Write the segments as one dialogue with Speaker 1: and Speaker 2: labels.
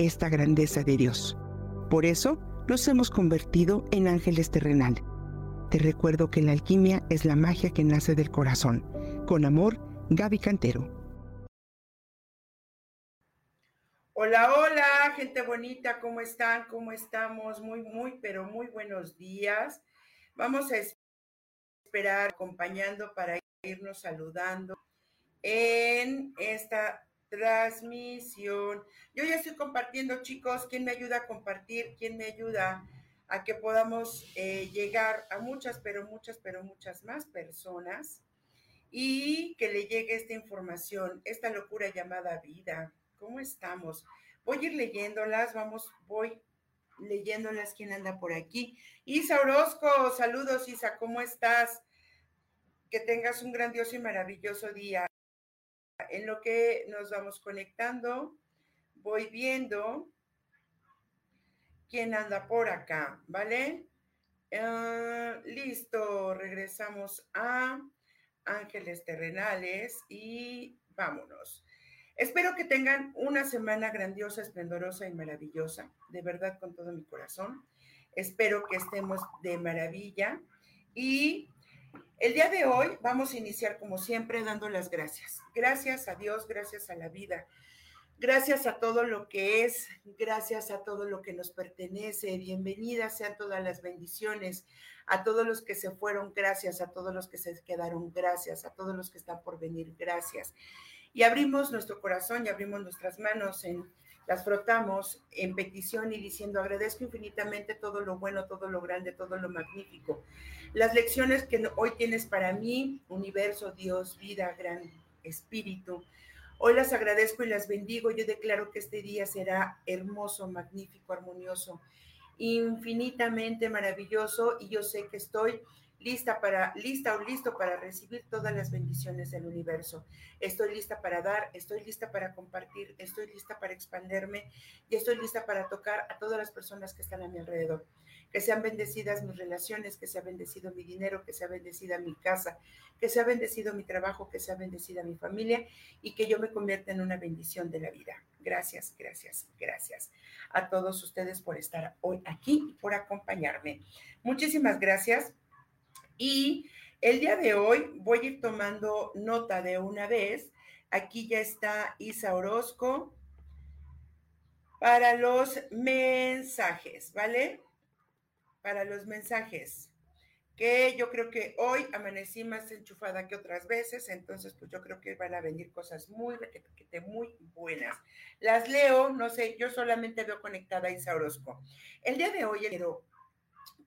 Speaker 1: esta grandeza de Dios. Por eso nos hemos convertido en ángeles terrenal. Te recuerdo que la alquimia es la magia que nace del corazón. Con amor, Gaby Cantero.
Speaker 2: Hola, hola, gente bonita, ¿cómo están? ¿Cómo estamos? Muy, muy, pero muy buenos días. Vamos a esperar acompañando para irnos saludando en esta transmisión. Yo ya estoy compartiendo, chicos. ¿Quién me ayuda a compartir? ¿Quién me ayuda a que podamos eh, llegar a muchas, pero muchas, pero muchas más personas y que le llegue esta información, esta locura llamada vida? ¿Cómo estamos? Voy a ir leyéndolas, vamos, voy leyéndolas. ¿Quién anda por aquí? Isa Orozco, saludos, Isa, ¿cómo estás? Que tengas un grandioso y maravilloso día en lo que nos vamos conectando, voy viendo quién anda por acá, ¿vale? Ah, listo, regresamos a Ángeles Terrenales y vámonos. Espero que tengan una semana grandiosa, esplendorosa y maravillosa, de verdad con todo mi corazón. Espero que estemos de maravilla y el día de hoy vamos a iniciar como siempre dando las gracias. Gracias a Dios, gracias a la vida, gracias a todo lo que es, gracias a todo lo que nos pertenece. Bienvenidas sean todas las bendiciones, a todos los que se fueron, gracias, a todos los que se quedaron, gracias, a todos los que están por venir, gracias. Y abrimos nuestro corazón y abrimos nuestras manos en las frotamos en petición y diciendo, agradezco infinitamente todo lo bueno, todo lo grande, todo lo magnífico. Las lecciones que hoy tienes para mí, universo, Dios, vida, gran espíritu, hoy las agradezco y las bendigo. Yo declaro que este día será hermoso, magnífico, armonioso, infinitamente maravilloso y yo sé que estoy lista para, lista o listo para recibir todas las bendiciones del universo. Estoy lista para dar, estoy lista para compartir, estoy lista para expanderme y estoy lista para tocar a todas las personas que están a mi alrededor. Que sean bendecidas mis relaciones, que sea bendecido mi dinero, que sea bendecida mi casa, que sea bendecido mi trabajo, que sea bendecida mi familia y que yo me convierta en una bendición de la vida. Gracias, gracias, gracias a todos ustedes por estar hoy aquí y por acompañarme. Muchísimas gracias. Y el día de hoy voy a ir tomando nota de una vez. Aquí ya está Isa Orozco para los mensajes, ¿vale? Para los mensajes. Que yo creo que hoy amanecí más enchufada que otras veces, entonces pues yo creo que van a venir cosas muy, muy buenas. Las leo, no sé, yo solamente veo conectada a Isa Orozco. El día de hoy quiero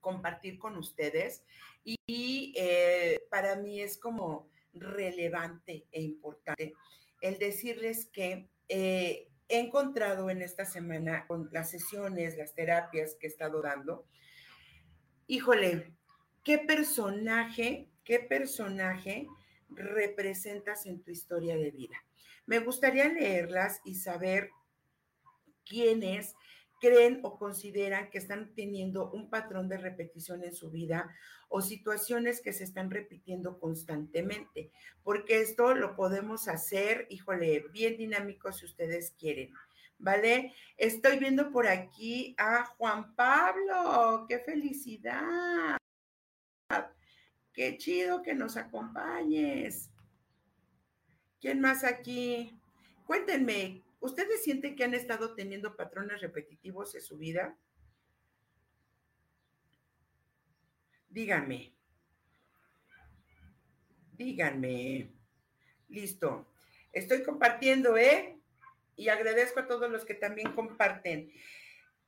Speaker 2: compartir con ustedes y eh, para mí es como relevante e importante el decirles que eh, he encontrado en esta semana con las sesiones, las terapias que he estado dando, híjole, ¿qué personaje, qué personaje representas en tu historia de vida? Me gustaría leerlas y saber quién es creen o consideran que están teniendo un patrón de repetición en su vida o situaciones que se están repitiendo constantemente, porque esto lo podemos hacer, híjole, bien dinámico si ustedes quieren. ¿Vale? Estoy viendo por aquí a Juan Pablo. ¡Qué felicidad! Qué chido que nos acompañes. ¿Quién más aquí? Cuéntenme, ¿Ustedes sienten que han estado teniendo patrones repetitivos en su vida? Díganme. Díganme. Listo. Estoy compartiendo, ¿eh? Y agradezco a todos los que también comparten.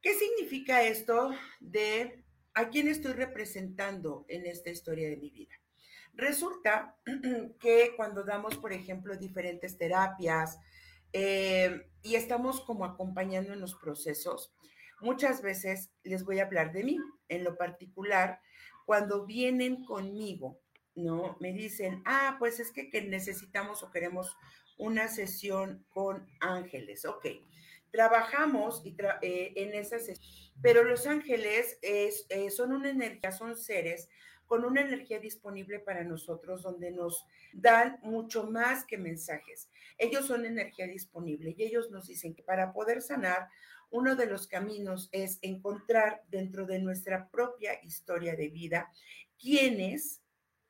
Speaker 2: ¿Qué significa esto de a quién estoy representando en esta historia de mi vida? Resulta que cuando damos, por ejemplo, diferentes terapias, eh, y estamos como acompañando en los procesos, muchas veces les voy a hablar de mí, en lo particular, cuando vienen conmigo, ¿no? Me dicen, ah, pues es que, necesitamos o queremos una sesión con ángeles, ok. Trabajamos y eh, en esa sesión, pero los ángeles es, eh, son una energía, son seres con una energía disponible para nosotros donde nos dan mucho más que mensajes. Ellos son energía disponible y ellos nos dicen que para poder sanar, uno de los caminos es encontrar dentro de nuestra propia historia de vida quiénes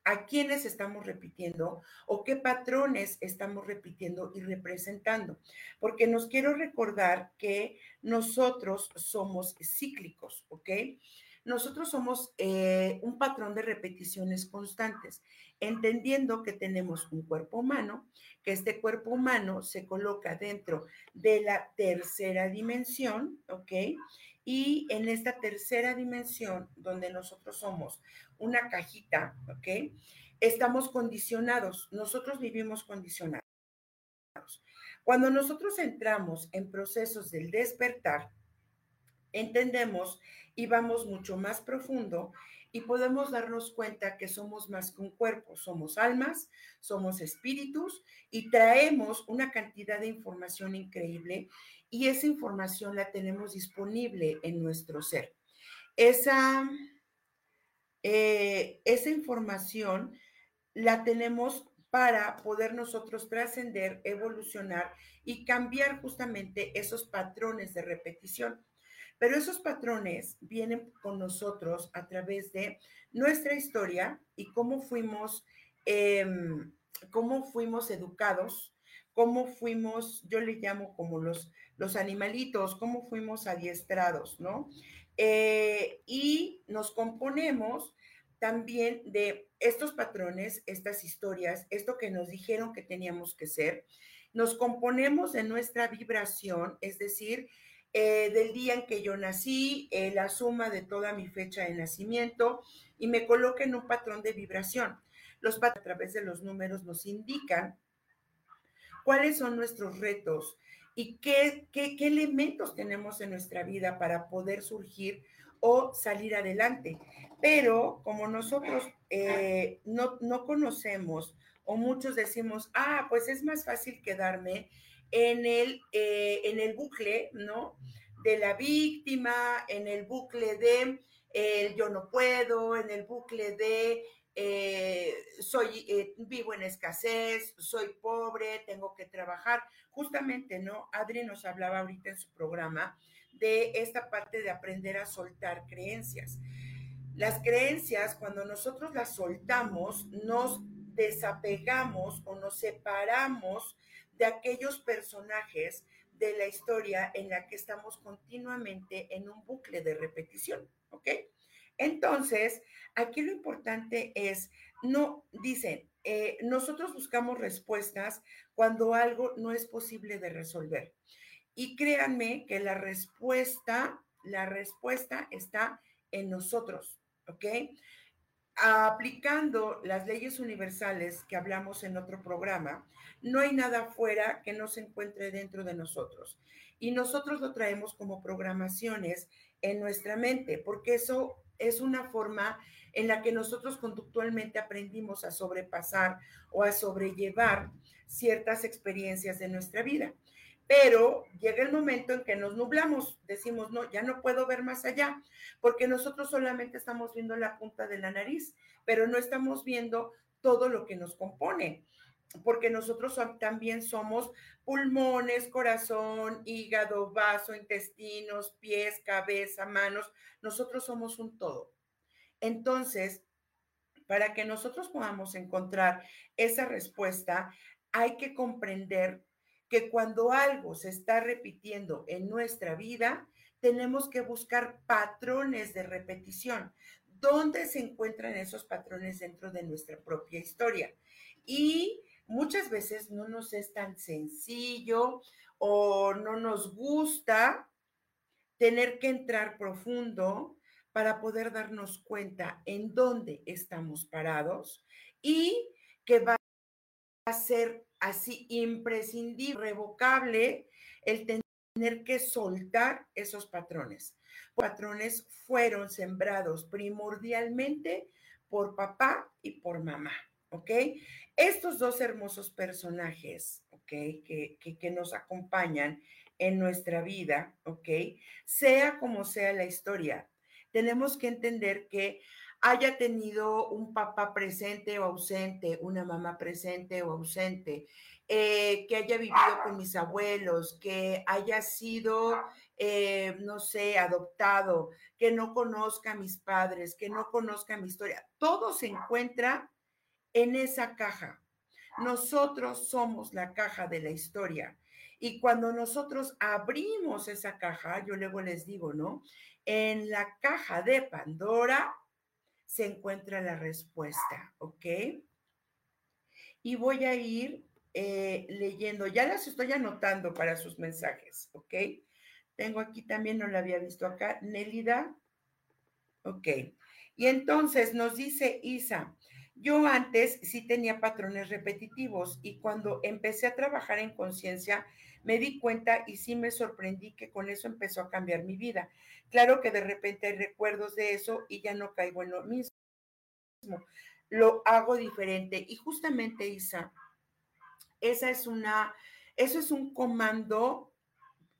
Speaker 2: a quiénes estamos repitiendo o qué patrones estamos repitiendo y representando. Porque nos quiero recordar que nosotros somos cíclicos, ¿ok? Nosotros somos eh, un patrón de repeticiones constantes, entendiendo que tenemos un cuerpo humano, que este cuerpo humano se coloca dentro de la tercera dimensión, ¿ok? Y en esta tercera dimensión, donde nosotros somos una cajita, ¿ok? Estamos condicionados, nosotros vivimos condicionados. Cuando nosotros entramos en procesos del despertar, entendemos y vamos mucho más profundo y podemos darnos cuenta que somos más que un cuerpo, somos almas, somos espíritus y traemos una cantidad de información increíble y esa información la tenemos disponible en nuestro ser. Esa, eh, esa información la tenemos para poder nosotros trascender, evolucionar y cambiar justamente esos patrones de repetición. Pero esos patrones vienen con nosotros a través de nuestra historia y cómo fuimos, em, cómo fuimos educados, cómo fuimos, yo le llamo como los, los animalitos, cómo fuimos adiestrados, ¿no? Eh, y nos componemos también de estos patrones, estas historias, esto que nos dijeron que teníamos que ser. Nos componemos de nuestra vibración, es decir, eh, del día en que yo nací, eh, la suma de toda mi fecha de nacimiento y me coloca en un patrón de vibración. Los a través de los números nos indican cuáles son nuestros retos y qué, qué, elementos tenemos en nuestra vida para poder surgir o salir adelante. Pero como nosotros eh, no, no conocemos o muchos decimos, ah, pues es más fácil quedarme en el, eh, en el bucle, ¿no? De la víctima, en el bucle de el yo no puedo, en el bucle de eh, soy, eh, vivo en escasez, soy pobre, tengo que trabajar. Justamente, ¿no? Adri nos hablaba ahorita en su programa de esta parte de aprender a soltar creencias. Las creencias, cuando nosotros las soltamos, nos desapegamos o nos separamos de aquellos personajes de la historia en la que estamos continuamente en un bucle de repetición, ¿ok? Entonces, aquí lo importante es, no, dicen, eh, nosotros buscamos respuestas cuando algo no es posible de resolver. Y créanme que la respuesta, la respuesta está en nosotros, ¿ok? Aplicando las leyes universales que hablamos en otro programa, no hay nada fuera que no se encuentre dentro de nosotros. Y nosotros lo traemos como programaciones en nuestra mente, porque eso es una forma en la que nosotros conductualmente aprendimos a sobrepasar o a sobrellevar ciertas experiencias de nuestra vida. Pero llega el momento en que nos nublamos, decimos, no, ya no puedo ver más allá, porque nosotros solamente estamos viendo la punta de la nariz, pero no estamos viendo todo lo que nos compone porque nosotros también somos pulmones, corazón, hígado, vaso, intestinos, pies, cabeza, manos. Nosotros somos un todo. Entonces, para que nosotros podamos encontrar esa respuesta, hay que comprender que cuando algo se está repitiendo en nuestra vida, tenemos que buscar patrones de repetición. ¿Dónde se encuentran esos patrones dentro de nuestra propia historia? Y muchas veces no nos es tan sencillo o no nos gusta tener que entrar profundo para poder darnos cuenta en dónde estamos parados y que va a ser así imprescindible, revocable, el tener que soltar esos patrones. Patrones fueron sembrados primordialmente por papá y por mamá, ¿ok? Estos dos hermosos personajes, ¿ok? Que, que, que nos acompañan en nuestra vida, ¿ok? Sea como sea la historia, tenemos que entender que haya tenido un papá presente o ausente, una mamá presente o ausente, eh, que haya vivido con mis abuelos, que haya sido, eh, no sé, adoptado, que no conozca a mis padres, que no conozca mi historia. Todo se encuentra en esa caja. Nosotros somos la caja de la historia. Y cuando nosotros abrimos esa caja, yo luego les digo, ¿no? En la caja de Pandora se encuentra la respuesta, ¿ok? Y voy a ir eh, leyendo, ya las estoy anotando para sus mensajes, ¿ok? Tengo aquí también, no la había visto acá, Nélida. Ok. Y entonces nos dice Isa, yo antes sí tenía patrones repetitivos y cuando empecé a trabajar en conciencia me di cuenta y sí me sorprendí que con eso empezó a cambiar mi vida. Claro que de repente hay recuerdos de eso y ya no caigo en lo mismo. Lo hago diferente. Y justamente, Isa, esa es una, eso es un comando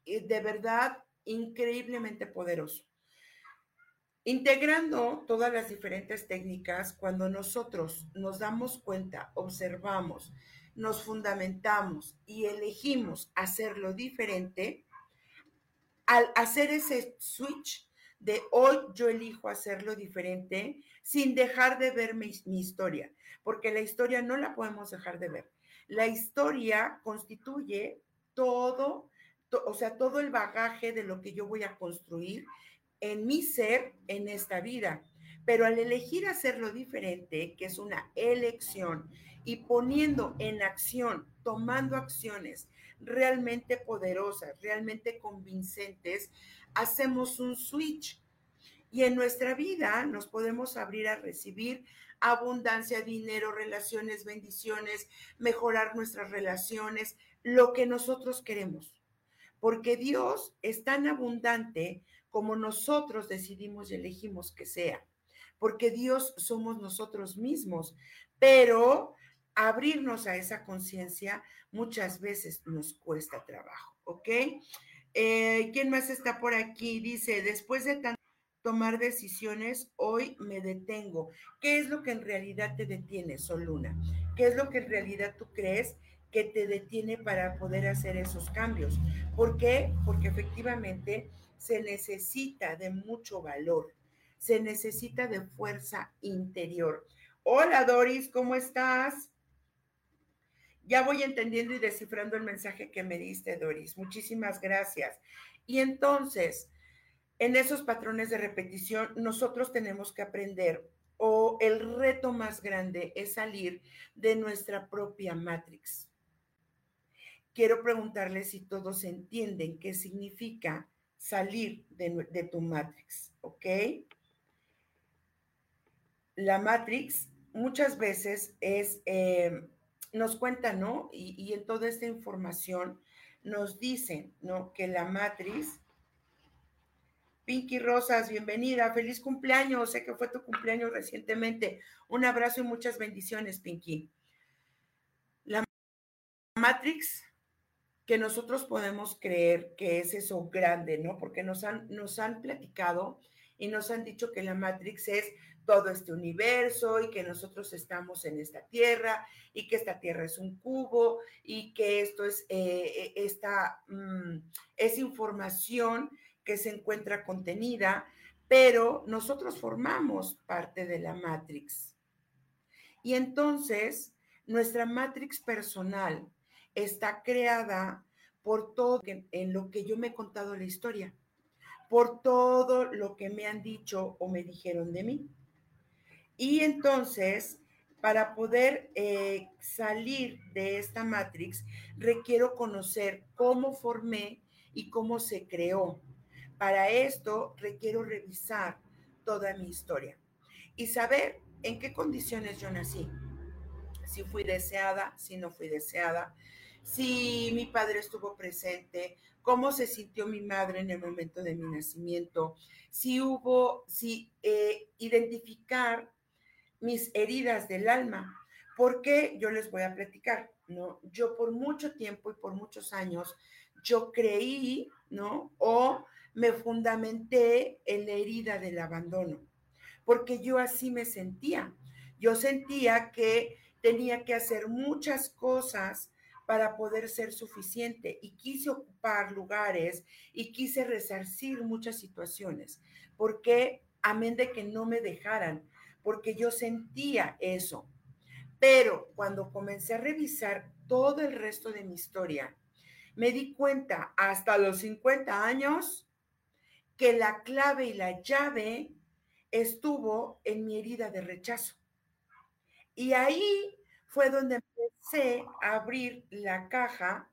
Speaker 2: eh, de verdad increíblemente poderoso. Integrando todas las diferentes técnicas, cuando nosotros nos damos cuenta, observamos, nos fundamentamos y elegimos hacerlo diferente, al hacer ese switch de hoy yo elijo hacerlo diferente sin dejar de ver mi, historia, porque la historia no la podemos dejar de ver. La historia constituye todo, o sea, todo el bagaje de lo que yo voy a construir en mi ser en esta vida. Pero al elegir hacerlo diferente, que es una elección, y poniendo en acción, tomando acciones realmente poderosas, realmente convincentes, hacemos un switch. Y en nuestra vida nos podemos abrir a recibir abundancia, dinero, relaciones, bendiciones, mejorar nuestras relaciones, lo que nosotros queremos. Porque Dios es tan abundante como nosotros decidimos y elegimos que sea. Porque Dios somos nosotros mismos, pero abrirnos a esa conciencia muchas veces nos cuesta trabajo, ¿ok? Eh, ¿Quién más está por aquí? Dice, después de tanto tomar decisiones, hoy me detengo. ¿Qué es lo que en realidad te detiene, Soluna? ¿Qué es lo que en realidad tú crees que te detiene para poder hacer esos cambios? ¿Por qué? Porque efectivamente se necesita de mucho valor, se necesita de fuerza interior. Hola Doris, ¿cómo estás? Ya voy entendiendo y descifrando el mensaje que me diste, Doris. Muchísimas gracias. Y entonces, en esos patrones de repetición, nosotros tenemos que aprender o el reto más grande es salir de nuestra propia matrix. Quiero preguntarles si todos entienden qué significa salir de, tu matrix, ¿ok? La matrix muchas veces es... Eh, nos cuentan, ¿no? Y, en toda esta información nos dicen, ¿no? Que la matriz, Pinky Rosas, bienvenida, feliz cumpleaños, sé que fue tu cumpleaños recientemente. Un abrazo y muchas bendiciones, Pinky. La Matrix que nosotros podemos creer que es eso grande, ¿no? Porque nos han, nos han platicado y nos han dicho que la Matrix es todo este universo y que nosotros estamos en esta tierra y que esta tierra es un cubo y que esto es eh, eh, esta mm, es información que se encuentra contenida, pero nosotros formamos parte de la Matrix. Y entonces, nuestra Matrix personal está creada por todo en lo que yo me he contado la historia, por todo lo que me han dicho o me dijeron de mí. Y entonces, para poder eh, salir de esta matrix, requiero conocer cómo formé y cómo se creó. Para esto, requiero revisar toda mi historia y saber en qué condiciones yo nací. si fui deseada, si no fui deseada, si mi padre estuvo presente, cómo se sintió mi madre en el momento de mi nacimiento, si hubo, si eh, identificar mis heridas del alma, porque yo les voy a platicar, ¿no? Yo por mucho tiempo y por muchos años, yo creí, ¿no? O me fundamenté en la herida del abandono, porque yo así me sentía. Yo sentía que tenía que hacer muchas cosas para poder ser suficiente y quise ocupar lugares y quise resarcir muchas situaciones, porque amén de que no me dejaran, porque yo sentía eso. Pero cuando comencé a revisar todo el resto de mi historia, me di cuenta hasta los 50 años que la clave y la llave estuvo en mi herida de rechazo. Y ahí fue donde empecé a abrir la caja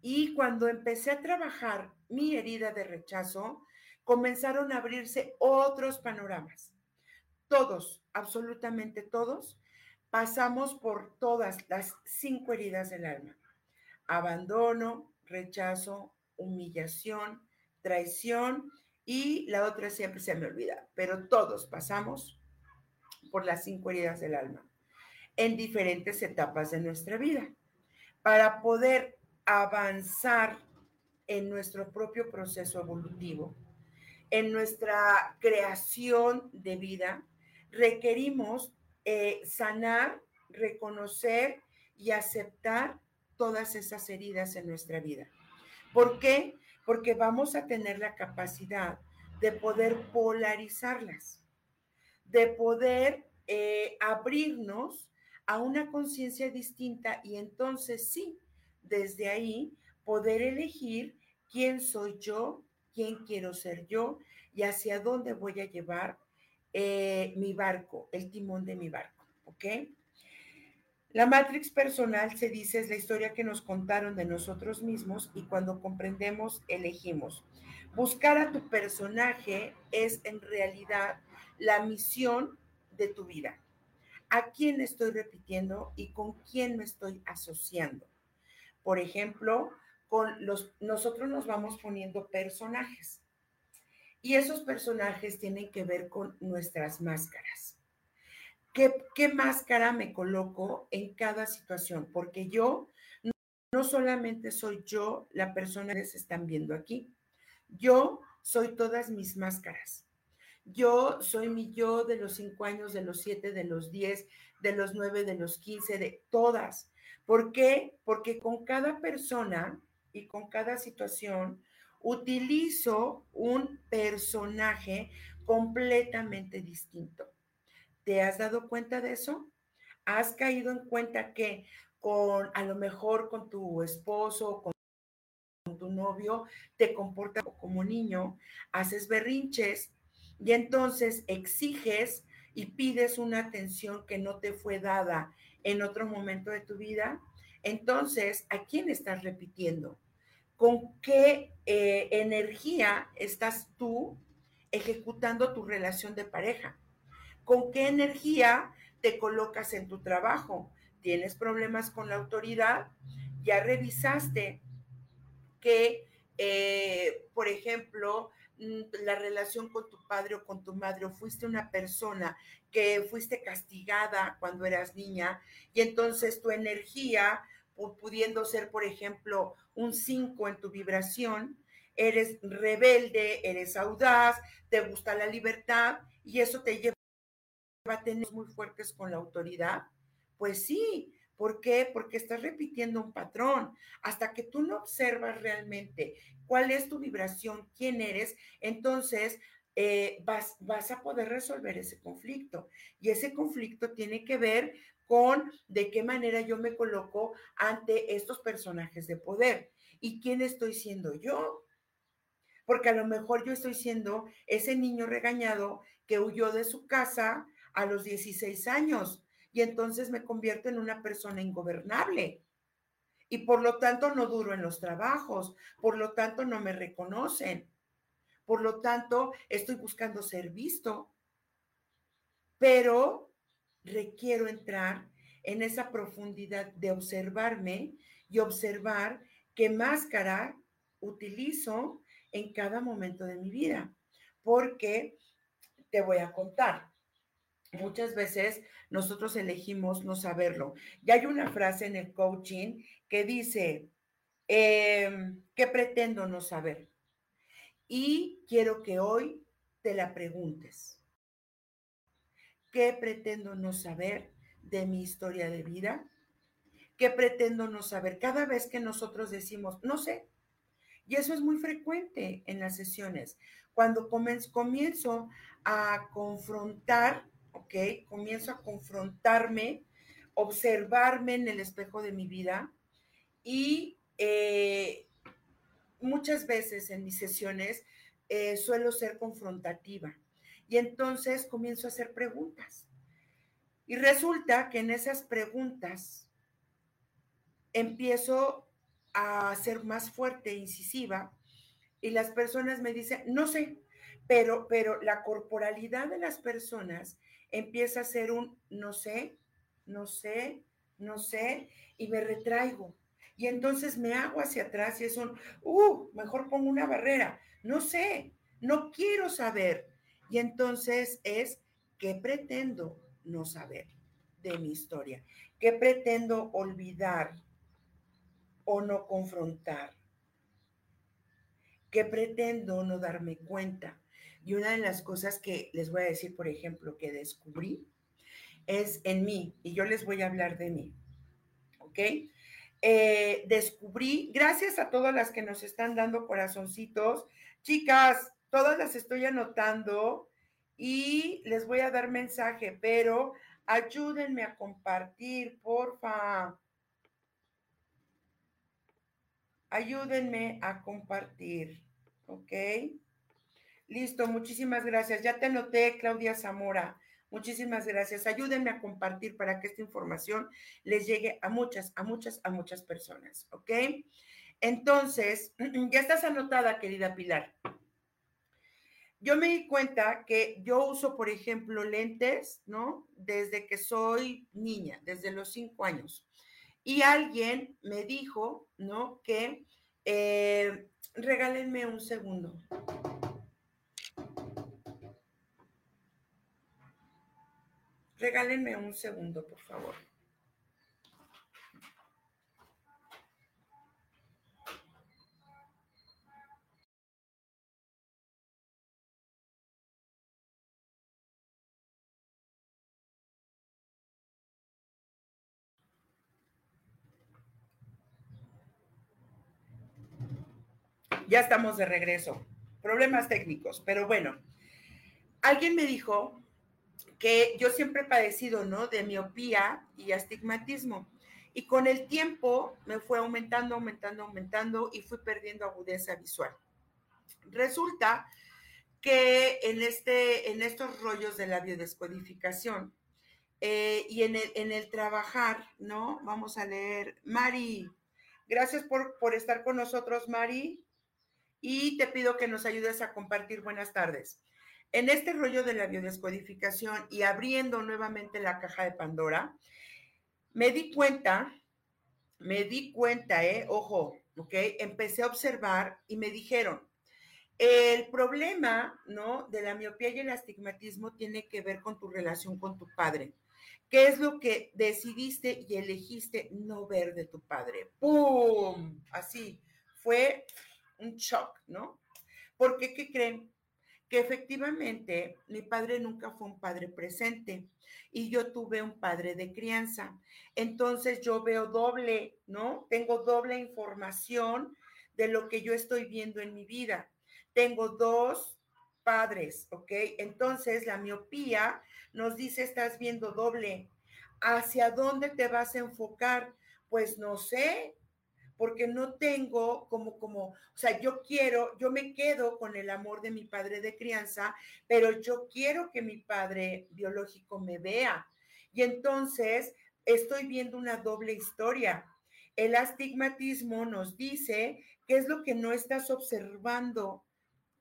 Speaker 2: y cuando empecé a trabajar mi herida de rechazo, comenzaron a abrirse otros panoramas. Todos, absolutamente todos, pasamos por todas las cinco heridas del alma. Abandono, rechazo, humillación, traición y la otra siempre se me olvida, pero todos pasamos por las cinco heridas del alma en diferentes etapas de nuestra vida para poder avanzar en nuestro propio proceso evolutivo, en nuestra creación de vida, requerimos eh, sanar, reconocer y aceptar todas esas heridas en nuestra vida. ¿Por qué? porque vamos a tener la capacidad de poder polarizarlas, de poder eh, abrirnos a una conciencia distinta y entonces sí, desde ahí poder elegir quién soy yo, quién quiero ser yo y hacia dónde voy a llevar eh, mi barco, el timón de mi barco, ¿ok? La Matrix personal se dice es la historia que nos contaron de nosotros mismos y cuando comprendemos, elegimos. Buscar a tu personaje es en realidad la misión de tu vida. ¿A quién estoy repitiendo y con quién me estoy asociando? Por ejemplo, con los nosotros nos vamos poniendo personajes. Y esos personajes tienen que ver con nuestras máscaras. ¿Qué, máscara me coloco en cada situación? Porque yo no, solamente soy yo la persona que se están viendo aquí, yo soy todas mis máscaras. Yo soy mi yo de los cinco años, de los siete, de los diez, de los nueve, de los quince, de todas. ¿Por qué? Porque con cada persona y con cada situación utilizo un personaje completamente distinto. ¿Te has dado cuenta de eso? ¿Has caído en cuenta que con a lo mejor con tu esposo, con tu novio, te comportas como niño, haces berrinches y entonces exiges y pides una atención que no te fue dada en otro momento de tu vida? Entonces, ¿a quién estás repitiendo? ¿Con qué eh, energía estás tú ejecutando tu relación de pareja? ¿Con qué energía te colocas en tu trabajo? ¿Tienes problemas con la autoridad? ¿Ya revisaste que, eh, por ejemplo, la relación con tu padre o con tu madre, o fuiste una persona que fuiste castigada cuando eras niña y entonces tu energía, pudiendo ser, por ejemplo, un 5 en tu vibración, eres rebelde, eres audaz, te gusta la libertad y eso te lleva va a tener muy fuertes con la autoridad? Pues sí. ¿Por qué? Porque estás repitiendo un patrón. Hasta que tú no observas realmente cuál es tu vibración, quién eres, entonces eh, vas, vas a poder resolver ese conflicto. Y ese conflicto tiene que ver con de qué manera yo me coloco ante estos personajes de poder y quién estoy siendo yo. Porque a lo mejor yo estoy siendo ese niño regañado que huyó de su casa a los 16 años y entonces me convierto en una persona ingobernable. Y por lo tanto no duro en los trabajos, por lo tanto no me reconocen, por lo tanto estoy buscando ser visto. Pero requiero entrar en esa profundidad de observarme y observar qué máscara utilizo en cada momento de mi vida. Porque te voy a contar. Muchas veces nosotros elegimos no saberlo. Y hay una frase en el coaching que dice, em, ¿qué pretendo no saber? Y quiero que hoy te la preguntes. ¿Qué pretendo no saber de mi historia de vida? ¿Qué pretendo no saber? Cada vez que nosotros decimos, no sé, y eso es muy frecuente en las sesiones. Cuando comienzo a confrontar, ¿ok? Comienzo a confrontarme, observarme en el espejo de mi vida y eh, muchas veces en mis sesiones eh, suelo ser confrontativa. Y entonces comienzo a hacer preguntas. Y resulta que en esas preguntas empiezo a ser más fuerte, incisiva, y las personas me dicen, no sé, pero, pero la corporalidad de las personas empieza a ser un no sé, no sé, no sé, y me retraigo. Y entonces me hago hacia atrás y es un, uh, mejor pongo una barrera. No sé, no quiero saber. Y entonces es, ¿qué pretendo no saber de mi historia? ¿Qué pretendo olvidar o no confrontar? ¿Qué pretendo no darme cuenta? Y una de las cosas que les voy a decir, por ejemplo, que descubrí es en mí, y yo les voy a hablar de mí, ¿ok? Eh, descubrí, gracias a todas las que nos están dando corazoncitos, chicas, todas las estoy anotando y les voy a dar mensaje, pero ayúdenme a compartir, porfa. Ayúdenme a compartir, ¿ok? Listo, muchísimas gracias. Ya te anoté, Claudia Zamora. Muchísimas gracias. Ayúdenme a compartir para que esta información les llegue a muchas, a muchas, a muchas personas, ¿ok? Entonces, ya estás anotada, querida Pilar yo me di cuenta que yo uso, por ejemplo, lentes, ¿no? Desde que soy niña, desde los cinco años. Y alguien me dijo, ¿no? Que eh, regálenme un segundo. Regálenme un segundo, por favor. Ya estamos de regreso. Problemas técnicos, pero bueno. Alguien me dijo que yo siempre he padecido, ¿no? De miopía y astigmatismo. Y con el tiempo me fue aumentando, aumentando, aumentando y fui perdiendo agudeza visual. Resulta que en, este, en estos rollos de la biodescodificación eh, y en el, en el trabajar, ¿no? Vamos a leer. Mari, gracias por, por estar con nosotros, Mari y te pido que nos ayudes a compartir. Buenas tardes. En este rollo de la biodescodificación y abriendo nuevamente la caja de Pandora, me di cuenta, me di cuenta, eh, ojo, ok, empecé a observar y me dijeron, el problema, ¿no? De la miopía y el astigmatismo tiene que ver con tu relación con tu padre. ¿Qué es lo que decidiste y elegiste no ver de tu padre? ¡Pum! Así, fue un shock, ¿no? Porque, ¿qué creen? Que efectivamente mi padre nunca fue un padre presente y yo tuve un padre de crianza. Entonces yo veo doble, ¿no? Tengo doble información de lo que yo estoy viendo en mi vida. Tengo dos padres, ¿ok? Entonces la miopía nos dice, estás viendo doble. ¿Hacia dónde te vas a enfocar? Pues no sé, porque no tengo como, como, o sea, yo quiero, yo me quedo con el amor de mi padre de crianza, pero yo quiero que mi padre biológico me vea. Y entonces estoy viendo una doble historia. El astigmatismo nos dice qué es lo que no estás observando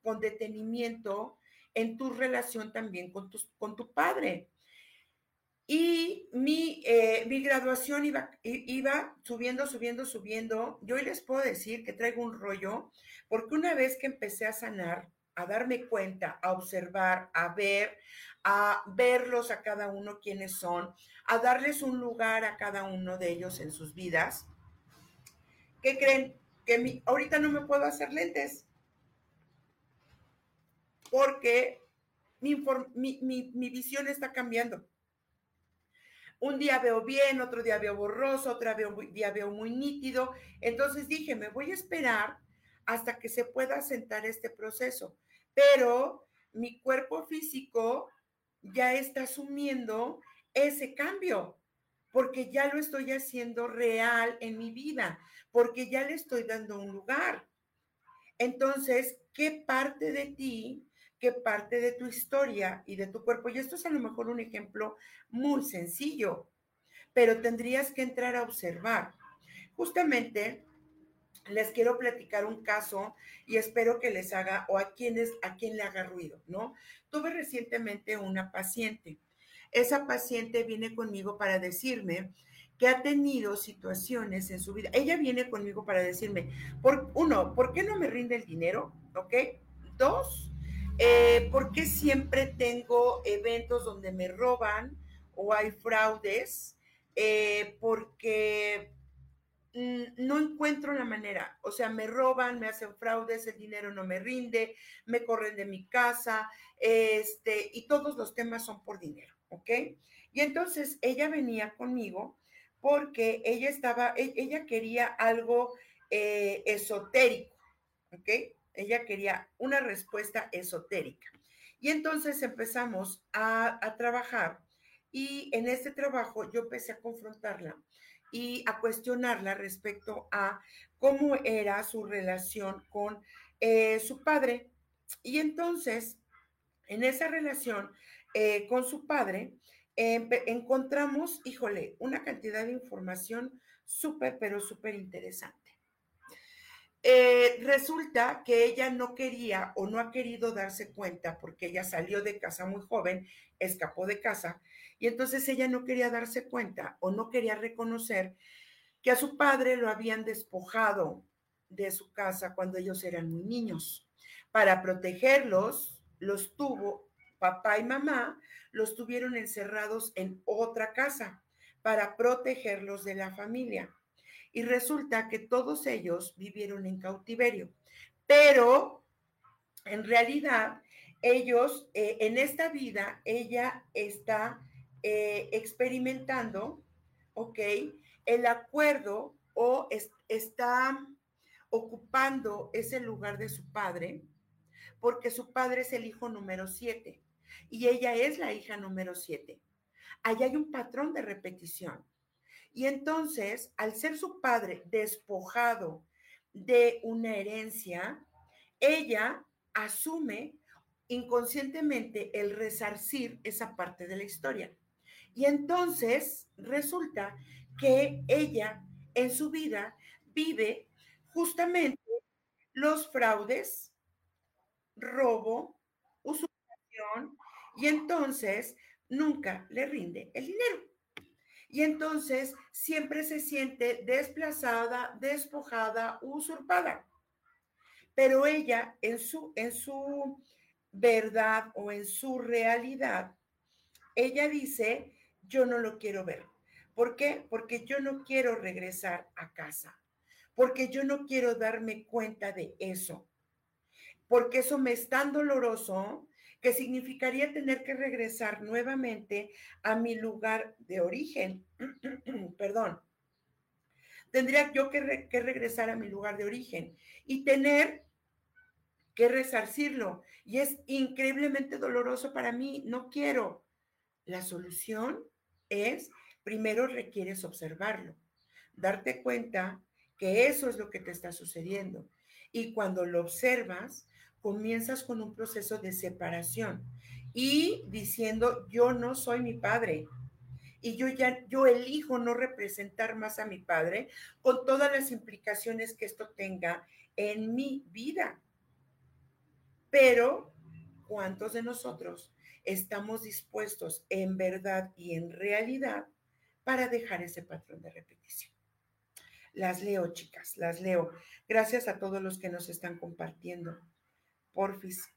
Speaker 2: con detenimiento en tu relación también con con tu padre. Y mi, eh, mi graduación iba, iba subiendo, subiendo, subiendo. Yo hoy les puedo decir que traigo un rollo, porque una vez que empecé a sanar, a darme cuenta, a observar, a ver, a verlos a cada uno quiénes son, a darles un lugar a cada uno de ellos en sus vidas, ¿qué creen? Que mi, ahorita no me puedo hacer lentes. Porque mi, mi, mi visión está cambiando un día veo bien, otro día veo borroso, otro día veo muy nítido. Entonces dije, me voy a esperar hasta que se pueda sentar este proceso. Pero mi cuerpo físico ya está asumiendo ese cambio, porque ya lo estoy haciendo real en mi vida, porque ya le estoy dando un lugar. Entonces, ¿qué parte de ti que parte de tu historia y de tu cuerpo. Y esto es a lo mejor un ejemplo muy sencillo, pero tendrías que entrar a observar. Justamente les quiero platicar un caso y espero que les haga o a quienes a quien le haga ruido, ¿no? Tuve recientemente una paciente. Esa paciente viene conmigo para decirme que ha tenido situaciones en su vida. Ella viene conmigo para decirme, por, uno, ¿por qué no me rinde el dinero? ¿Ok? Dos, eh, ¿Por qué siempre tengo eventos donde me roban o hay fraudes? Eh, porque mm, no encuentro la manera. O sea, me roban, me hacen fraudes, el dinero no me rinde, me corren de mi casa, este, y todos los temas son por dinero, ¿ok? Y entonces ella venía conmigo porque ella estaba, e, ella quería algo eh, esotérico, ¿ok? Ella quería una respuesta esotérica. Y entonces empezamos a, trabajar y en este trabajo yo empecé a confrontarla y a cuestionarla respecto a cómo era su relación con eh, su padre. Y entonces, en esa relación eh, con su padre, encontramos, híjole, una cantidad de información súper, pero súper interesante. Eh, resulta que ella no quería o no ha querido darse cuenta porque ella salió de casa muy joven, escapó de casa, y entonces ella no quería darse cuenta o no quería reconocer que a su padre lo habían despojado de su casa cuando ellos eran muy niños. Para protegerlos, los tuvo papá y mamá, los tuvieron encerrados en otra casa para protegerlos de la familia y resulta que todos ellos vivieron en cautiverio, pero en realidad ellos, eh, en esta vida, ella está eh, experimentando, ¿ok? El acuerdo o está ocupando ese lugar de su padre, porque su padre es el hijo número siete y ella es la hija número siete. Allá hay un patrón de repetición. Y entonces, al ser su padre despojado de una herencia, ella asume inconscientemente el resarcir esa parte de la historia. Y entonces resulta que ella en su vida vive justamente los fraudes, robo, usurpación, y entonces nunca le rinde el dinero y entonces siempre se siente desplazada, despojada, usurpada. Pero ella en su, en su verdad o en su realidad, ella dice, yo no lo quiero ver. ¿Por qué? Porque yo no quiero regresar a casa, porque yo no quiero darme cuenta de eso, porque eso me es tan doloroso que significaría tener que regresar nuevamente a mi lugar de origen. Perdón. Tendría yo que, que, regresar a mi lugar de origen y tener que resarcirlo. Y es increíblemente doloroso para mí. No quiero. La solución es, primero requieres observarlo, darte cuenta que eso es lo que te está sucediendo. Y cuando lo observas, comienzas con un proceso de separación y diciendo, yo no soy mi padre. Y yo ya, yo elijo no representar más a mi padre con todas las implicaciones que esto tenga en mi vida. Pero, ¿cuántos de nosotros estamos dispuestos en verdad y en realidad para dejar ese patrón de repetición. Las leo, chicas, las leo. Gracias a todos los que nos están compartiendo. Porfis,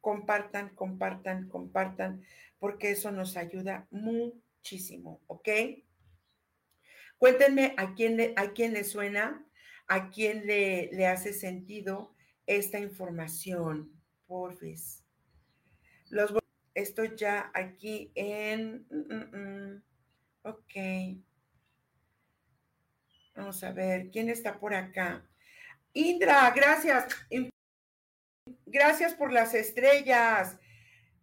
Speaker 2: compartan, compartan, compartan, porque eso nos ayuda muchísimo, ¿ok? Cuéntenme a quién le, a quién le suena, a quién le, le hace sentido esta información, porfis. Los estoy ya aquí en. Mm, mm, mm. Ok. Vamos a ver, ¿quién está por acá? Indra, gracias. Gracias por las estrellas.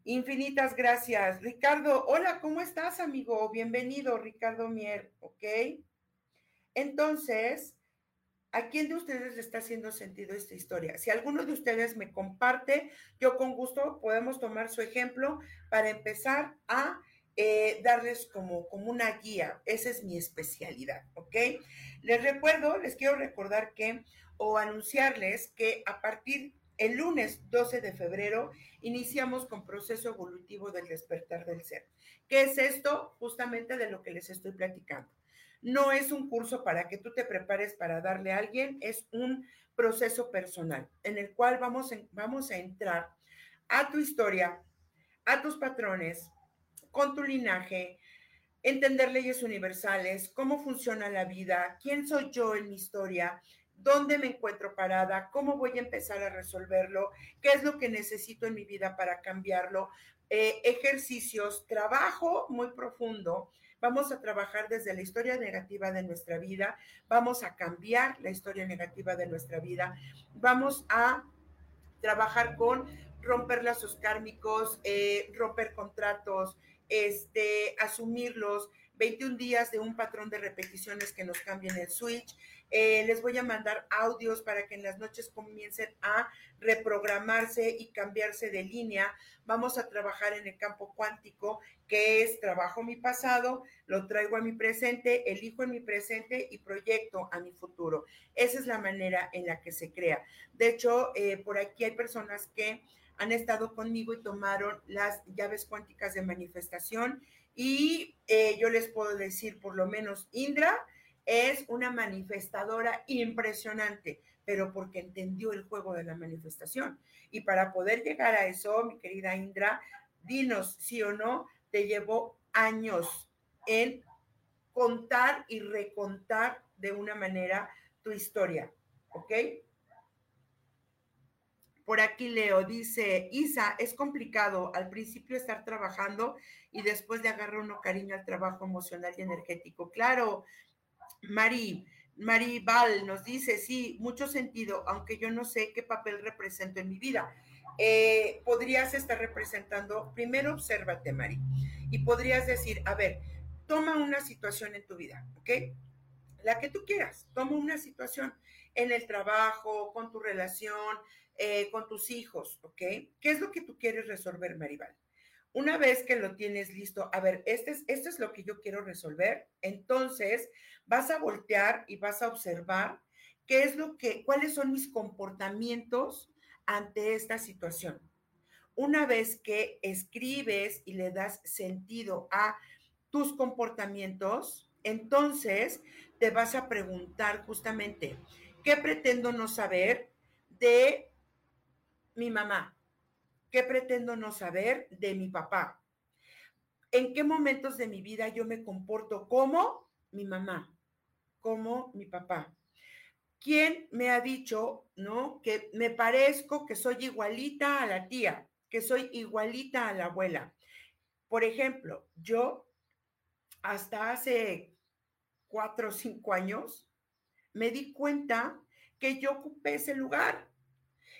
Speaker 2: Infinitas gracias. Ricardo, hola, ¿cómo estás, amigo? Bienvenido, Ricardo Mier, ¿ok? Entonces, ¿a quién de ustedes le está haciendo sentido esta historia? Si alguno de ustedes me comparte, yo con gusto podemos tomar su ejemplo para empezar a eh, darles como, como una guía. Esa es mi especialidad, ¿ok? Les recuerdo, les quiero recordar que, o anunciarles que a partir el lunes 12 de febrero iniciamos con proceso evolutivo del despertar del ser. ¿Qué es esto? Justamente de lo que les estoy platicando. No es un curso para que tú te prepares para darle a alguien, es un proceso personal en el cual vamos, vamos a entrar a tu historia, a tus patrones, con tu linaje, entender leyes universales, cómo funciona la vida, quién soy yo en mi historia, dónde me encuentro parada, cómo voy a empezar a resolverlo, qué es lo que necesito en mi vida para cambiarlo, eh, ejercicios, trabajo muy profundo. Vamos a trabajar desde la historia negativa de nuestra vida, vamos a cambiar la historia negativa de nuestra vida, vamos a trabajar con romper lazos kármicos, eh, romper contratos, este, asumirlos, 21 días de un patrón de repeticiones que nos cambien el switch, eh, les voy a mandar audios para que en las noches comiencen a reprogramarse y cambiarse de línea. Vamos a trabajar en el campo cuántico, que es trabajo mi pasado, lo traigo a mi presente, elijo en mi presente y proyecto a mi futuro. Esa es la manera en la que se crea. De hecho, eh, por aquí hay personas que han estado conmigo y tomaron las llaves cuánticas de manifestación y eh, yo les puedo decir, por lo menos, Indra, es una manifestadora impresionante, pero porque entendió el juego de la manifestación. Y para poder llegar a eso, mi querida Indra, dinos sí o no, te llevó años en contar y recontar de una manera tu historia, ¿ok? Por aquí Leo dice, Isa, es complicado al principio estar trabajando y después de agarrar uno cariño al trabajo emocional y energético. Claro, Mari, Val nos dice, sí, mucho sentido, aunque yo no sé qué papel represento en mi vida. Eh, podrías estar representando, primero obsérvate, Mari, y podrías decir, a ver, toma una situación en tu vida, ¿ok? La que tú quieras, toma una situación en el trabajo, con tu relación, eh, con tus hijos, ¿ok? ¿Qué es lo que tú quieres resolver, Maribal? Una vez que lo tienes listo, a ver, este es, esto es lo que yo quiero resolver, entonces vas a voltear y vas a observar qué es lo que, cuáles son mis comportamientos ante esta situación. Una vez que escribes y le das sentido a tus comportamientos, entonces te vas a preguntar justamente, ¿qué pretendo no saber de mi mamá? ¿Qué pretendo no saber de mi papá? ¿En qué momentos de mi vida yo me comporto como mi mamá? como mi papá. ¿Quién me ha dicho, no? Que me parezco, que soy igualita a la tía, que soy igualita a la abuela. Por ejemplo, yo hasta hace cuatro o cinco años me di cuenta que yo ocupé ese lugar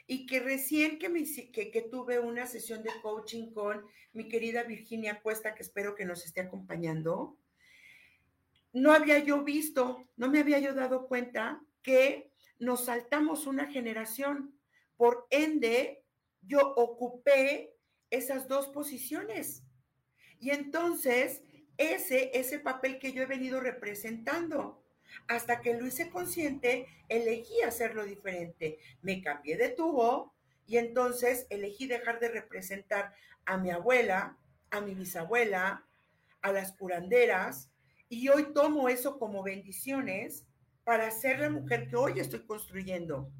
Speaker 2: y que recién que, que, tuve una sesión de coaching con mi querida Virginia Cuesta, que espero que nos esté acompañando, no había yo visto, no me había yo dado cuenta que nos saltamos una generación. Por ende, yo ocupé esas dos posiciones. Y entonces, ese es el papel que yo he venido representando. Hasta que lo hice consciente, elegí hacerlo diferente. Me cambié de tubo Y entonces elegí dejar de representar a mi abuela, a mi bisabuela, a las curanderas, y hoy tomo eso como bendiciones para ser la mujer que hoy estoy construyendo.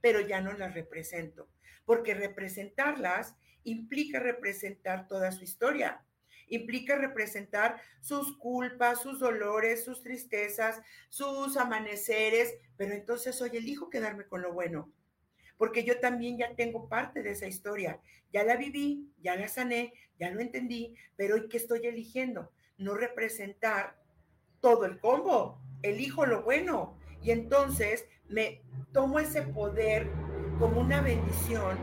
Speaker 2: Pero ya no las represento, porque representarlas implica representar toda su historia, implica representar sus culpas, sus dolores, sus tristezas, sus amaneceres, pero entonces hoy elijo quedarme con lo bueno, porque yo también ya tengo parte de esa historia, ya la viví, ya la sané, ya lo entendí, pero hoy qué estoy eligiendo? No representar todo el combo, elijo lo bueno y entonces me tomo ese poder como una bendición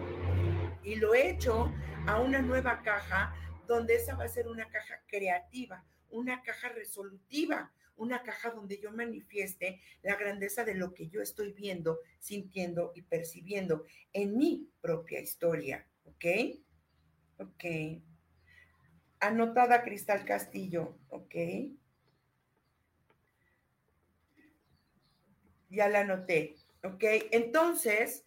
Speaker 2: y lo echo a una nueva caja donde esa va a ser una caja creativa, una caja resolutiva, una caja donde yo manifieste la grandeza de lo que yo estoy viendo, sintiendo y percibiendo en mi propia historia, ¿ok? Ok. Anotada Cristal Castillo, ¿ok? Ya la anoté, ¿ok? Entonces,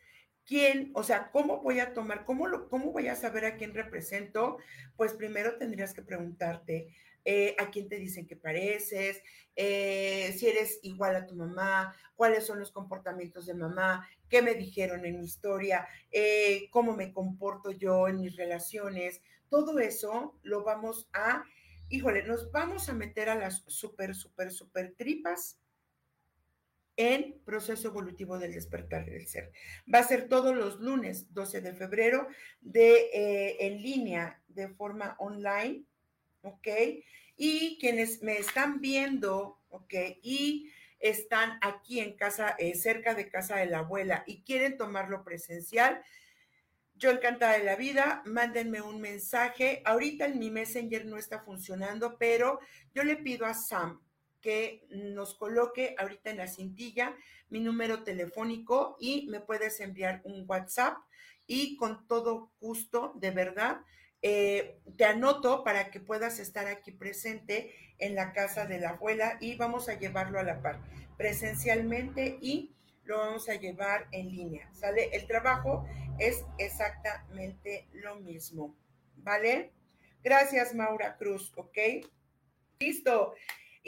Speaker 2: quién, o sea, cómo voy a tomar, cómo, lo, cómo voy a saber a quién represento, pues primero tendrías que preguntarte eh, a quién te dicen que pareces, eh, si eres igual a tu mamá, cuáles son los comportamientos de mamá, qué me dijeron en mi historia, eh, cómo me comporto yo en mis relaciones. Todo eso lo vamos a, híjole, nos vamos a meter a las súper, súper, súper tripas en proceso evolutivo del despertar del ser. Va a ser todos los lunes 12 de febrero de eh, en línea de forma online, ¿ok? Y quienes me están viendo, ¿ok? Y están aquí en casa, eh, cerca de casa de la abuela y quieren tomarlo presencial, yo encantada de la vida, mándenme un mensaje. Ahorita en mi Messenger no está funcionando, pero yo le pido a Sam que nos coloque ahorita en la cintilla mi número telefónico y me puedes enviar un WhatsApp y con todo gusto, de verdad, eh, te anoto para que puedas estar aquí presente en la casa de la abuela y vamos a llevarlo a la par, presencialmente y lo vamos a llevar en línea, ¿sale? El trabajo es exactamente lo mismo, ¿vale? Gracias, Maura Cruz, ¿ok? Listo.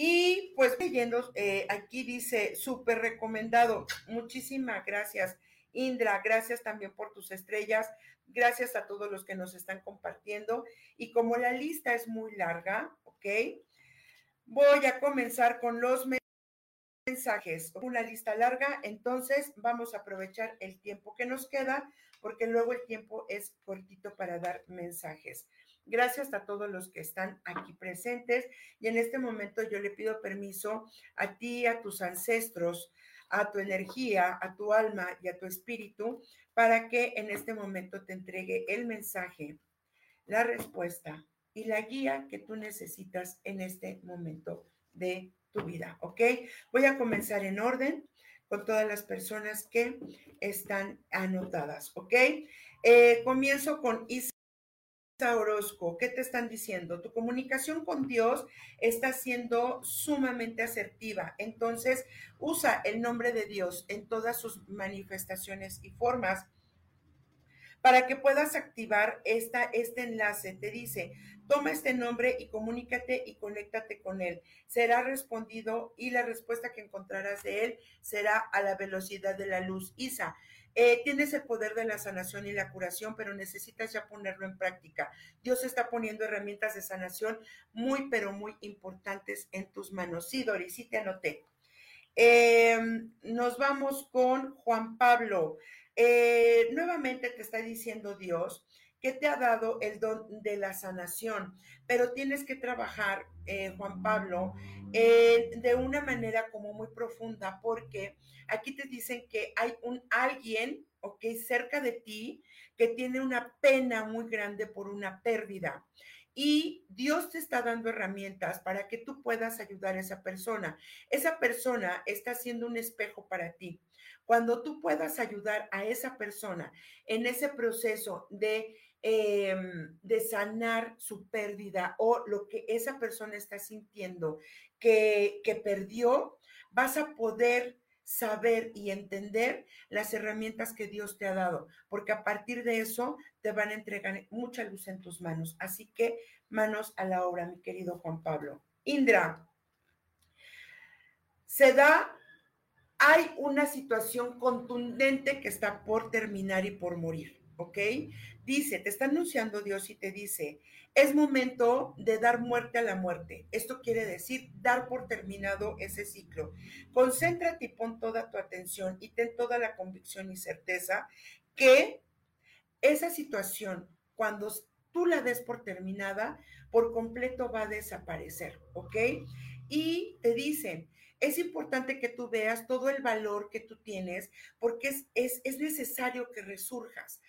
Speaker 2: Y pues leyendo, eh, aquí dice, súper recomendado. Muchísimas gracias, Indra. Gracias también por tus estrellas. Gracias a todos los que nos están compartiendo. Y como la lista es muy larga, ¿ok? Voy a comenzar con los mensajes. Una lista larga, entonces vamos a aprovechar el tiempo que nos queda, porque luego el tiempo es cortito para dar mensajes. Gracias a todos los que están aquí presentes y en este momento yo le pido permiso a ti, a tus ancestros, a tu energía, a tu alma y a tu espíritu para que en este momento te entregue el mensaje, la respuesta y la guía que tú necesitas en este momento de tu vida, ¿ok? Voy a comenzar en orden con todas las personas que están anotadas, ¿ok? Eh, comienzo con Isa. Orozco, ¿qué te están diciendo? Tu comunicación con Dios está siendo sumamente asertiva. Entonces, usa el nombre de Dios en todas sus manifestaciones y formas para que puedas activar esta, este enlace. Te dice, toma este nombre y comunícate y conéctate con él. Será respondido y la respuesta que encontrarás de él será a la velocidad de la luz. Isa, eh, tienes el poder de la sanación y la curación, pero necesitas ya ponerlo en práctica. Dios está poniendo herramientas de sanación muy, pero muy importantes en tus manos. Sí, Doris, sí te anoté. Em, nos vamos con Juan Pablo. Eh, nuevamente te está diciendo Dios que te ha dado el don de la sanación, pero tienes que trabajar, eh, Juan Pablo, de una manera como muy profunda, porque Aquí te dicen que hay un alguien, ok, cerca de ti que tiene una pena muy grande por una pérdida. Y Dios te está dando herramientas para que tú puedas ayudar a esa persona. Esa persona está siendo un espejo para ti. Cuando tú puedas ayudar a esa persona en ese proceso de, em, de sanar su pérdida o lo que esa persona está sintiendo que, que perdió, vas a poder saber y entender las herramientas que Dios te ha dado, porque a partir de eso te van a entregar mucha luz en tus manos. Así que manos a la obra, mi querido Juan Pablo. Indra, se da, hay una situación contundente que está por terminar y por morir, ¿ok? Dice, te está anunciando Dios y te dice, es momento de dar muerte a la muerte. Esto quiere decir dar por terminado ese ciclo. Concéntrate y pon toda tu atención y ten toda la convicción y certeza que esa situación, cuando tú la des por terminada, por completo va a desaparecer, ¿ok? Y te dicen, es importante que tú veas todo el valor que tú tienes porque es, es, es necesario que resurjas.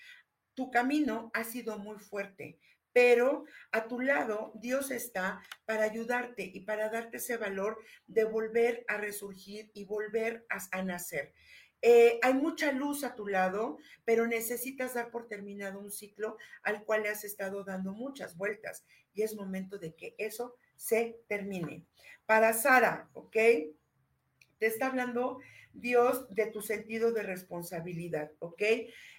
Speaker 2: Tu camino ha sido muy fuerte, pero a tu lado Dios está para ayudarte y para darte ese valor de volver a resurgir y volver a, nacer. Eh, hay mucha luz a tu lado, pero necesitas dar por terminado un ciclo al cual le has estado dando muchas vueltas y es momento de que eso se termine. Para Sara, ¿ok? Te está hablando Dios de tu sentido de responsabilidad, ¿ok?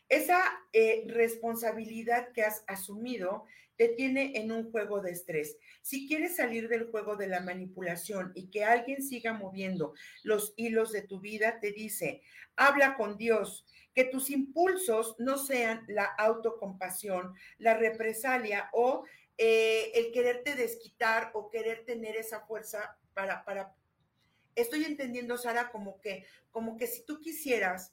Speaker 2: Esa eh, responsabilidad que has asumido te tiene en un juego de estrés. Si quieres salir del juego de la manipulación y que alguien siga moviendo los hilos de tu vida, te dice, habla con Dios, que tus impulsos no sean la autocompasión, la represalia o eh, el quererte desquitar o querer tener esa fuerza para, para, estoy entendiendo, Sara, como que, como que si tú quisieras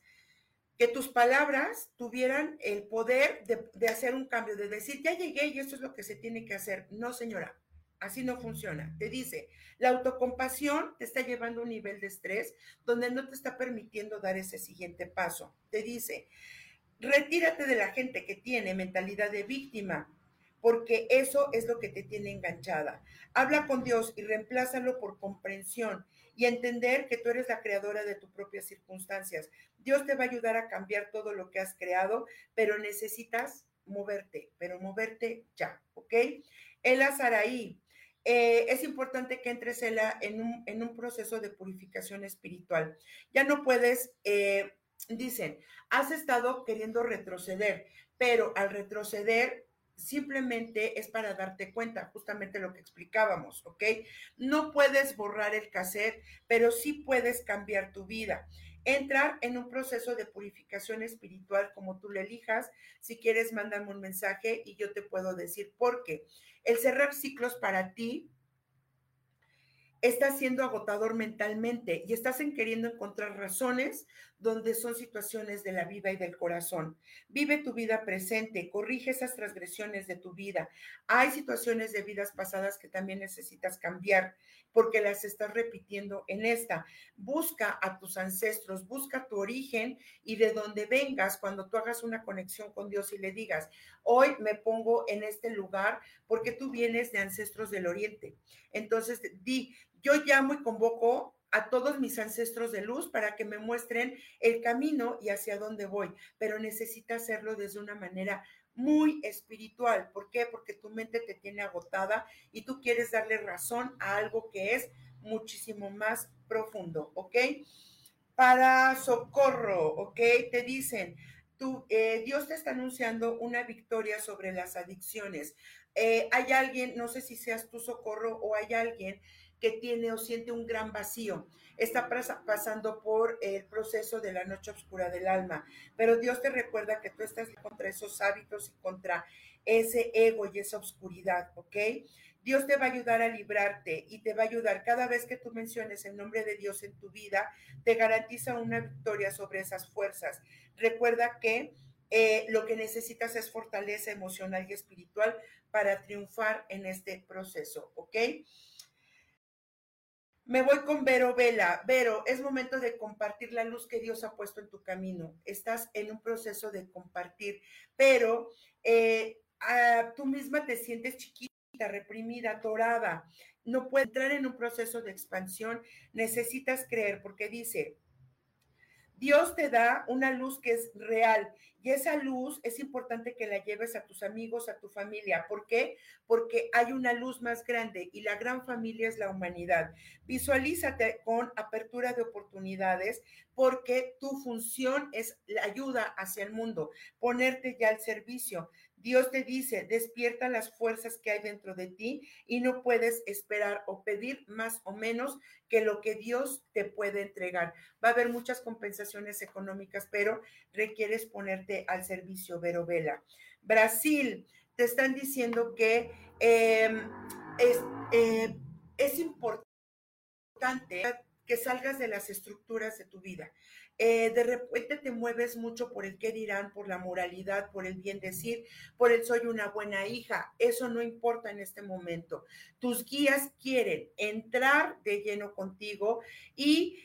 Speaker 2: que tus palabras tuvieran el poder de, hacer un cambio, de decir, ya llegué y esto es lo que se tiene que hacer. No, señora, así no funciona. Te dice, la autocompasión te está llevando a un nivel de estrés donde no te está permitiendo dar ese siguiente paso. Te dice, retírate de la gente que tiene mentalidad de víctima, porque eso es lo que te tiene enganchada. Habla con Dios y reemplázalo por comprensión y entender que tú eres la creadora de tus propias circunstancias. Dios te va a ayudar a cambiar todo lo que has creado, pero necesitas moverte, pero moverte ya, ¿ok? Ela Saraí, eh, es importante que entres en un, en un proceso de purificación espiritual. Ya no puedes, eh, dicen, has estado queriendo retroceder, pero al retroceder simplemente es para darte cuenta, justamente lo que explicábamos, ¿ok? No puedes borrar el cassette, pero sí puedes cambiar tu vida entrar en un proceso de purificación espiritual como tú le elijas. Si quieres, mándame un mensaje y yo te puedo decir por qué. El cerrar ciclos para ti está siendo agotador mentalmente y estás en queriendo encontrar razones donde son situaciones de la vida y del corazón. Vive tu vida presente, corrige esas transgresiones de tu vida. Hay situaciones de vidas pasadas que también necesitas cambiar porque las estás repitiendo en esta. Busca a tus ancestros, busca tu origen y de donde vengas cuando tú hagas una conexión con Dios y le digas, hoy me pongo en este lugar porque tú vienes de ancestros del oriente. Entonces, di, yo llamo y convoco a todos mis ancestros de luz para que me muestren el camino y hacia dónde voy, pero necesita hacerlo desde una manera muy espiritual. ¿Por qué? Porque tu mente te tiene agotada y tú quieres darle razón a algo que es muchísimo más profundo, ¿ok? Para socorro, ¿ok? Te dicen, tú, eh, Dios te está anunciando una victoria sobre las adicciones. Eh, hay alguien, no sé si seas tu socorro o hay alguien que tiene o siente un gran vacío. Está pasando por el proceso de la noche oscura del alma, pero Dios te recuerda que tú estás contra esos hábitos y contra ese ego y esa oscuridad, ¿ok? Dios te va a ayudar a librarte y te va a ayudar cada vez que tú menciones el nombre de Dios en tu vida, te garantiza una victoria sobre esas fuerzas. Recuerda que eh, lo que necesitas es fortaleza emocional y espiritual para triunfar en este proceso, ¿ok? Me voy con Vero Vela. Vero, es momento de compartir la luz que Dios ha puesto en tu camino. Estás en un proceso de compartir, pero eh, ah, tú misma te sientes chiquita, reprimida, atorada. No puedes entrar en un proceso de expansión. Necesitas creer, porque dice, Dios te da una luz que es real y esa luz es importante que la lleves a tus amigos, a tu familia. ¿Por qué? Porque hay una luz más grande y la gran familia es la humanidad. Visualízate con apertura de oportunidades porque tu función es la ayuda hacia el mundo, ponerte ya al servicio. Dios te dice, despierta las fuerzas que hay dentro de ti y no puedes esperar o pedir más o menos que lo que Dios te puede entregar. Va a haber muchas compensaciones económicas, pero requieres ponerte al servicio, Vero Vela. Brasil, te están diciendo que em, eh, es importante que salgas de las estructuras de tu vida. Eh, de repente te mueves mucho por el qué dirán, por la moralidad, por el bien decir, por el soy una buena hija. Eso no importa en este momento. Tus guías quieren entrar de lleno contigo y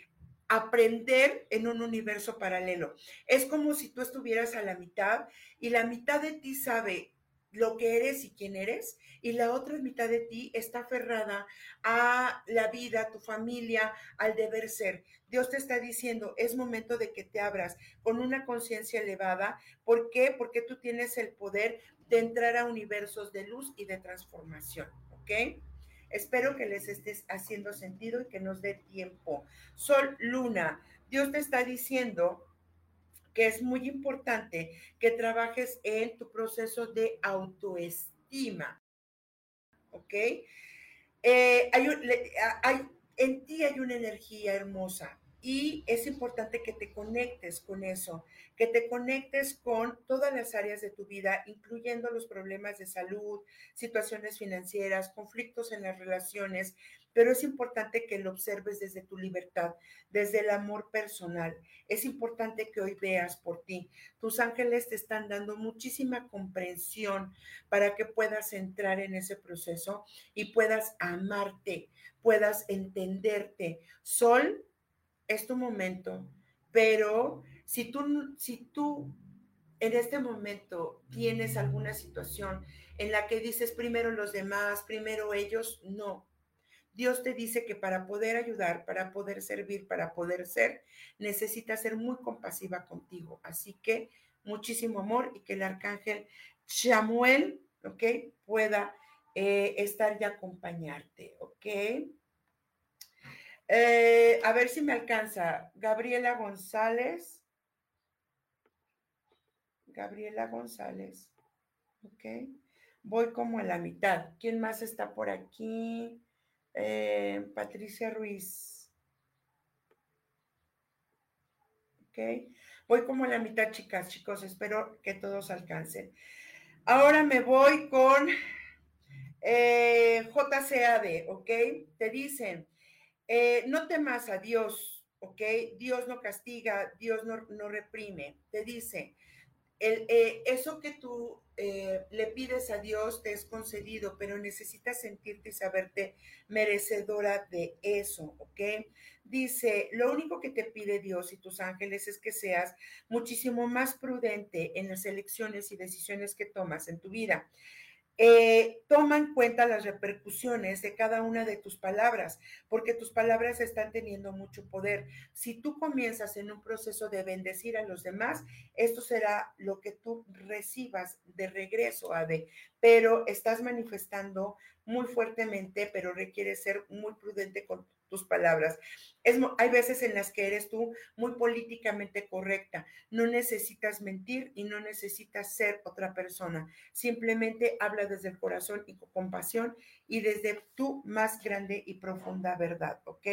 Speaker 2: aprender en un universo paralelo. Es como si tú estuvieras a la mitad y la mitad de ti sabe lo que eres y quién eres, y la otra mitad de ti está aferrada a la vida, a tu familia, al deber ser. Dios te está diciendo, es momento de que te abras con una conciencia elevada. ¿Por qué? Porque tú tienes el poder de entrar a universos de luz y de transformación, ¿ok? Espero que les estés haciendo sentido y que nos dé tiempo. Sol, luna, Dios te está diciendo que es muy importante que trabajes en tu proceso de autoestima. ¿Ok? Eh, hay, en ti hay una energía hermosa y es importante que te conectes con eso, que te conectes con todas las áreas de tu vida, incluyendo los problemas de salud, situaciones financieras, conflictos en las relaciones, pero es importante que lo observes desde tu libertad, desde el amor personal. Es importante que hoy veas por ti. Tus ángeles te están dando muchísima comprensión para que puedas entrar en ese proceso y puedas amarte, puedas entenderte. Sol es tu momento, pero si tú, si tú en este momento tienes alguna situación en la que dices primero los demás, primero ellos, no. Dios te dice que para poder ayudar, para poder servir, para poder ser, necesitas ser muy compasiva contigo. Así que muchísimo amor y que el arcángel Samuel, ¿ok? Pueda eh, estar y acompañarte, ¿ok? Eh, a ver si me alcanza. Gabriela González. Gabriela González. Ok. Voy como a la mitad. ¿Quién más está por aquí? Eh, Patricia Ruiz. Ok. Voy como a la mitad, chicas, chicos. Espero que todos alcancen. Ahora me voy con eh, JCAD, ¿ok? Te dicen, eh, no temas a Dios, ¿ok? Dios no castiga, Dios no, reprime. Te dice, eh, eso que tú eh, le pides a Dios te es concedido, pero necesitas sentirte y saberte merecedora de eso, ¿ok? Dice, lo único que te pide Dios y tus ángeles es que seas muchísimo más prudente en las elecciones y decisiones que tomas en tu vida. Eh, toma en cuenta las repercusiones de cada una de tus palabras, porque tus palabras están teniendo mucho poder. Si tú comienzas en un proceso de bendecir a los demás, esto será lo que tú recibas de regreso, Ade, pero estás manifestando muy fuertemente, pero requiere ser muy prudente con tus palabras. Es, hay veces en las que eres tú muy políticamente correcta. No necesitas mentir y no necesitas ser otra persona. Simplemente habla desde el corazón y con compasión y desde tu más grande y profunda verdad, ¿ok?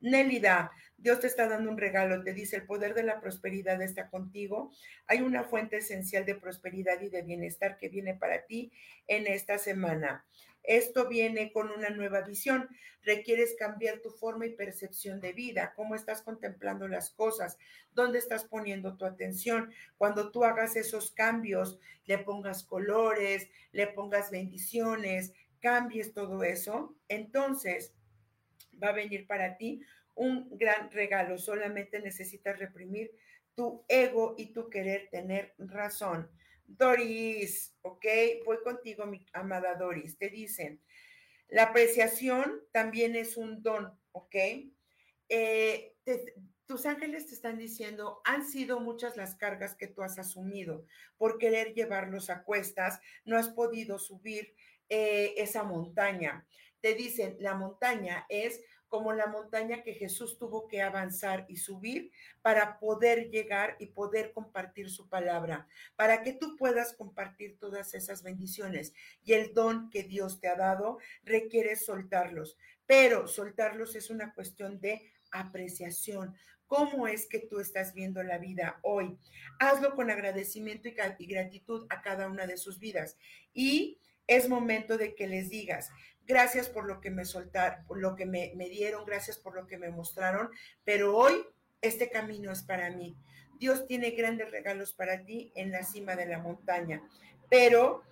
Speaker 2: Nélida, Dios te está dando un regalo, te dice, el poder de la prosperidad está contigo. Hay una fuente esencial de prosperidad y de bienestar que viene para ti en esta semana. Esto viene con una nueva visión. Requieres cambiar tu forma y percepción de vida, cómo estás contemplando las cosas, dónde estás poniendo tu atención. Cuando tú hagas esos cambios, le pongas colores, le pongas bendiciones, cambies todo eso, entonces va a venir para ti un gran regalo. Solamente necesitas reprimir tu ego y tu querer tener razón. Doris, ok, voy contigo, mi amada Doris. Te dicen, la apreciación también es un don, ok. Eh, tus ángeles te están diciendo, han sido muchas las cargas que tú has asumido por querer llevarlos a cuestas, no has podido subir eh, esa montaña. Te dicen, la montaña es como la montaña que Jesús tuvo que avanzar y subir para poder llegar y poder compartir su palabra, para que tú puedas compartir todas esas bendiciones. Y el don que Dios te ha dado requiere soltarlos, pero soltarlos es una cuestión de apreciación. ¿Cómo es que tú estás viendo la vida hoy? Hazlo con agradecimiento y gratitud a cada una de sus vidas. Y es momento de que les digas, gracias por lo que me soltaron, por lo que me, me dieron, gracias por lo que me mostraron, pero hoy este camino es para mí. Dios tiene grandes regalos para ti en la cima de la montaña, pero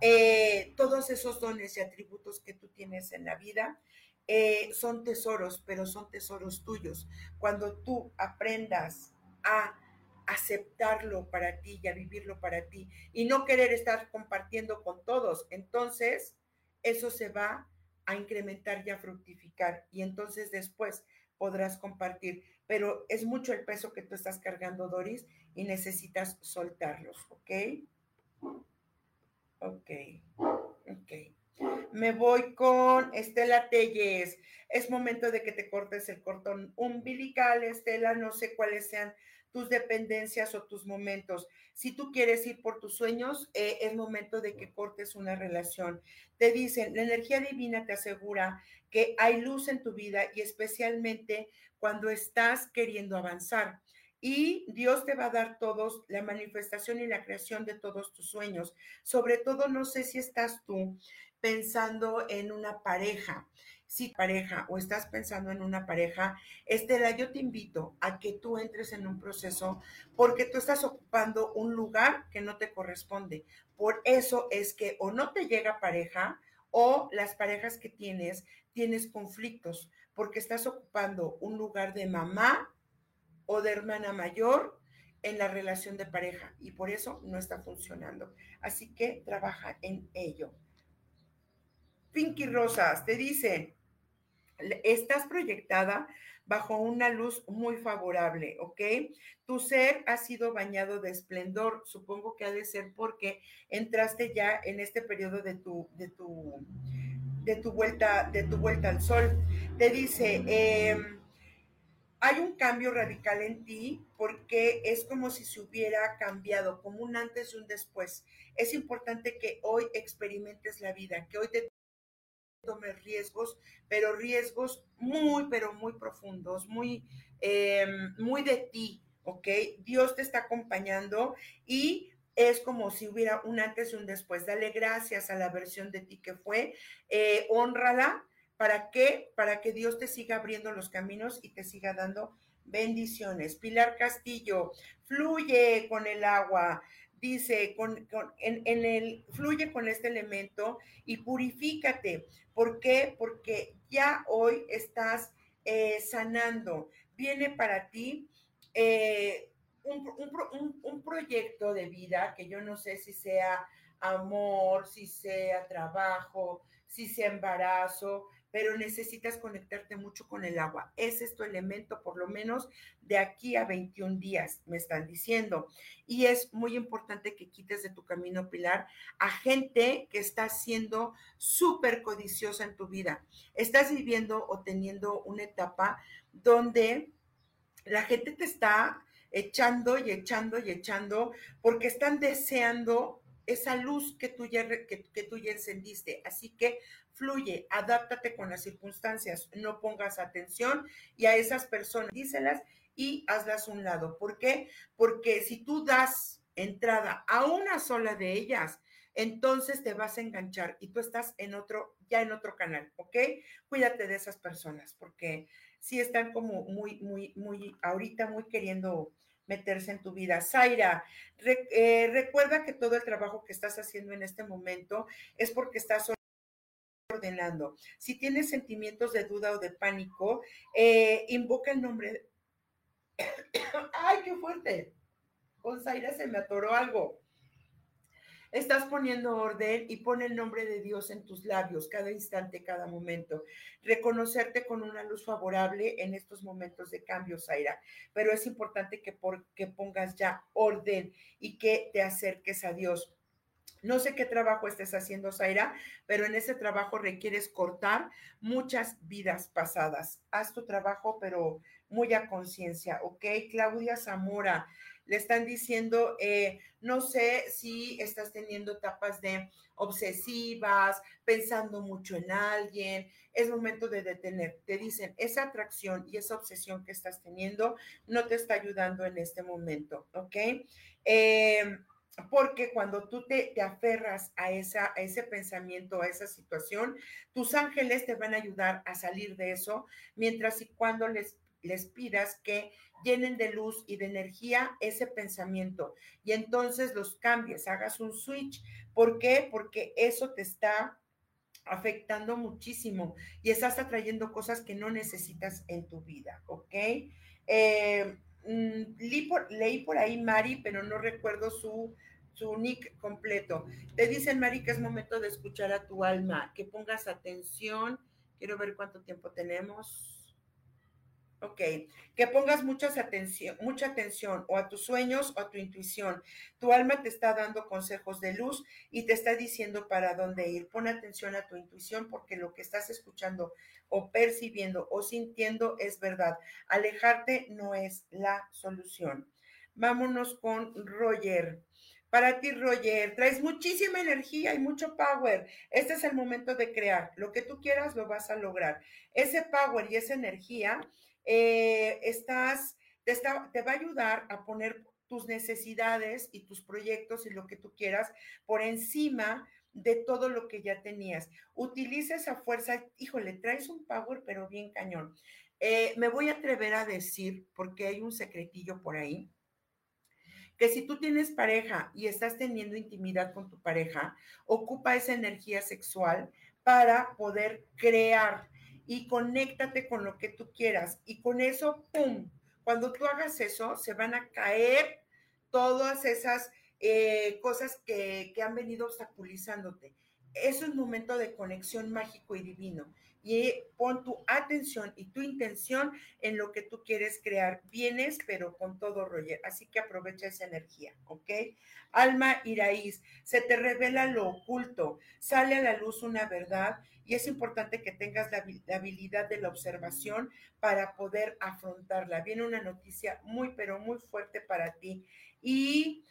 Speaker 2: eh, todos esos dones y atributos que tú tienes en la vida eh, son tesoros, pero son tesoros tuyos. Cuando tú aprendas a aceptarlo para ti y a vivirlo para ti y no querer estar compartiendo con todos, entonces eso se va a incrementar y a fructificar y entonces después podrás compartir. Pero es mucho el peso que tú estás cargando, Doris, y necesitas soltarlos, ¿ok? Ok, ok. Me voy con Estela Telles. Es momento de que te cortes el cortón umbilical, Estela. No sé cuáles sean tus dependencias o tus momentos. Si tú quieres ir por tus sueños, eh, es momento de que cortes una relación. Te dicen, la energía divina te asegura que hay luz en tu vida y especialmente cuando estás queriendo avanzar. Y Dios te va a dar todos la manifestación y la creación de todos tus sueños. Sobre todo, no sé si estás tú pensando en una pareja. Si pareja o estás pensando en una pareja, Estela, yo te invito a que tú entres en un proceso porque tú estás ocupando un lugar que no te corresponde. Por eso es que o no te llega pareja o las parejas que tienes, tienes conflictos porque estás ocupando un lugar de mamá o de hermana mayor en la relación de pareja y por eso no está funcionando. Así que trabaja en ello. Pinky Rosas te dice, estás proyectada bajo una luz muy favorable, ¿ok? Tu ser ha sido bañado de esplendor, supongo que ha de ser porque entraste ya en este periodo de tu, de tu, de tu vuelta, de tu vuelta al sol. Te dice, em, hay un cambio radical en ti porque es como si se hubiera cambiado, como un antes y un después. Es importante que hoy experimentes la vida, que hoy te tomes riesgos, pero riesgos muy, pero muy profundos, muy, em, muy de ti, ¿ok? Dios te está acompañando y es como si hubiera un antes y un después. Dale gracias a la versión de ti que fue, eh, honrala. ¿Para qué? Para que Dios te siga abriendo los caminos y te siga dando bendiciones. Pilar Castillo, fluye con el agua, dice, con, en, el, fluye con este elemento y purifícate. ¿Por qué? Porque ya hoy estás eh, sanando. Viene para ti eh, un, un proyecto de vida que yo no sé si sea amor, si sea trabajo, si sea embarazo, pero necesitas conectarte mucho con el agua. Ese es tu elemento, por lo menos de aquí a 21 días, me están diciendo. Y es muy importante que quites de tu camino, Pilar, a gente que está siendo súper codiciosa en tu vida. Estás viviendo o teniendo una etapa donde la gente te está echando y echando y echando porque están deseando esa luz que tú ya, que, tú ya encendiste. Así que fluye, adáptate con las circunstancias, no pongas atención y a esas personas díselas y hazlas un lado. ¿Por qué? Porque si tú das entrada a una sola de ellas, entonces te vas a enganchar y tú estás en otro, ya en otro canal, ¿ok? Cuídate de esas personas porque sí están como muy, muy, muy, ahorita muy queriendo meterse en tu vida. Zaira, eh, recuerda que todo el trabajo que estás haciendo en este momento es porque estás ordenando. Si tienes sentimientos de duda o de pánico, eh, invoca el nombre. ¡Ay, qué fuerte! Con Zaira se me atoró algo. Estás poniendo orden y pone el nombre de Dios en tus labios cada instante, cada momento. Reconocerte con una luz favorable en estos momentos de cambio, Zaira. Pero es importante que, por, que pongas ya orden y que te acerques a Dios. No sé qué trabajo estés haciendo, Zaira, pero en ese trabajo requieres cortar muchas vidas pasadas. Haz tu trabajo, pero muy a conciencia, ¿ok? Claudia Zamora, le están diciendo, eh, no sé si estás teniendo etapas de obsesivas, pensando mucho en alguien, es momento de detener. Te dicen, esa atracción y esa obsesión que estás teniendo no te está ayudando en este momento, ¿ok? Eh, porque cuando tú te, te aferras a, esa, a ese pensamiento, a esa situación, tus ángeles te van a ayudar a salir de eso, mientras y cuando les les pidas que llenen de luz y de energía ese pensamiento y entonces los cambies, hagas un switch. ¿Por qué? Porque eso te está afectando muchísimo y estás atrayendo cosas que no necesitas en tu vida, ¿ok? Eh, mm, leí, por, ahí Mari, pero no recuerdo su, su nick completo. Te dicen, Mari, que es momento de escuchar a tu alma, que pongas atención. Quiero ver cuánto tiempo tenemos. Ok, que pongas mucha atención, o a tus sueños o a tu intuición. Tu alma te está dando consejos de luz y te está diciendo para dónde ir. Pon atención a tu intuición porque lo que estás escuchando o percibiendo o sintiendo es verdad. Alejarte no es la solución. Vámonos con Roger. Para ti, Roger, traes muchísima energía y mucho power. Este es el momento de crear. Lo que tú quieras lo vas a lograr. Ese power y esa energía eh, estás, te, te va a ayudar a poner tus necesidades y tus proyectos y lo que tú quieras por encima de todo lo que ya tenías. Utiliza esa fuerza, híjole, traes un power, pero bien cañón. Eh, me voy a atrever a decir, porque hay un secretillo por ahí, que si tú tienes pareja y estás teniendo intimidad con tu pareja, ocupa esa energía sexual para poder crear y conéctate con lo que tú quieras. Y con eso, ¡pum! Cuando tú hagas eso, se van a caer todas esas eh, cosas que, que han venido obstaculizándote. Es un momento de conexión mágico y divino y pon tu atención y tu intención en lo que tú quieres crear. Vienes, pero con todo, Roger. Así que aprovecha esa energía, ¿ok? Alma y raíz, se te revela lo oculto, sale a la luz una verdad y es importante que tengas la, la habilidad de la observación para poder afrontarla. Viene una noticia muy, pero muy fuerte para ti. Y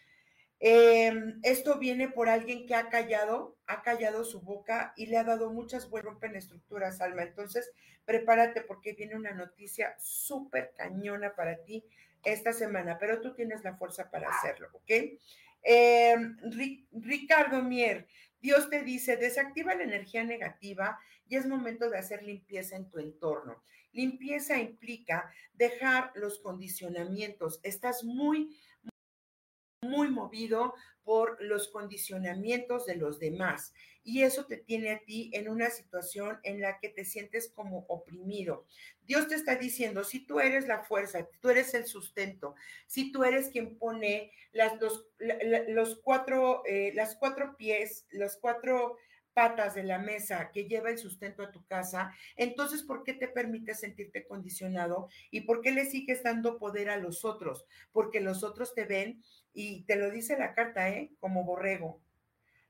Speaker 2: Em, esto viene por alguien que ha callado, ha callado su boca y le ha dado muchas vueltas, rompen estructuras, Alma. Entonces, prepárate porque viene una noticia súper cañona para ti esta semana, pero tú tienes la fuerza para hacerlo, ¿ok? Em, Ricardo Mier, Dios te dice, desactiva la energía negativa y es momento de hacer limpieza en tu entorno. Limpieza implica dejar los condicionamientos. Estás muy muy movido por los condicionamientos de los demás. Y eso te tiene a ti en una situación en la que te sientes como oprimido. Dios te está diciendo, si tú eres la fuerza, tú eres el sustento, si tú eres quien pone las, dos, los cuatro, eh, las cuatro pies, los cuatro patas de la mesa que lleva el sustento a tu casa, entonces, ¿por qué te permites sentirte condicionado y por qué le sigues dando poder a los otros? Porque los otros te ven y te lo dice la carta, ¿eh? Como borrego.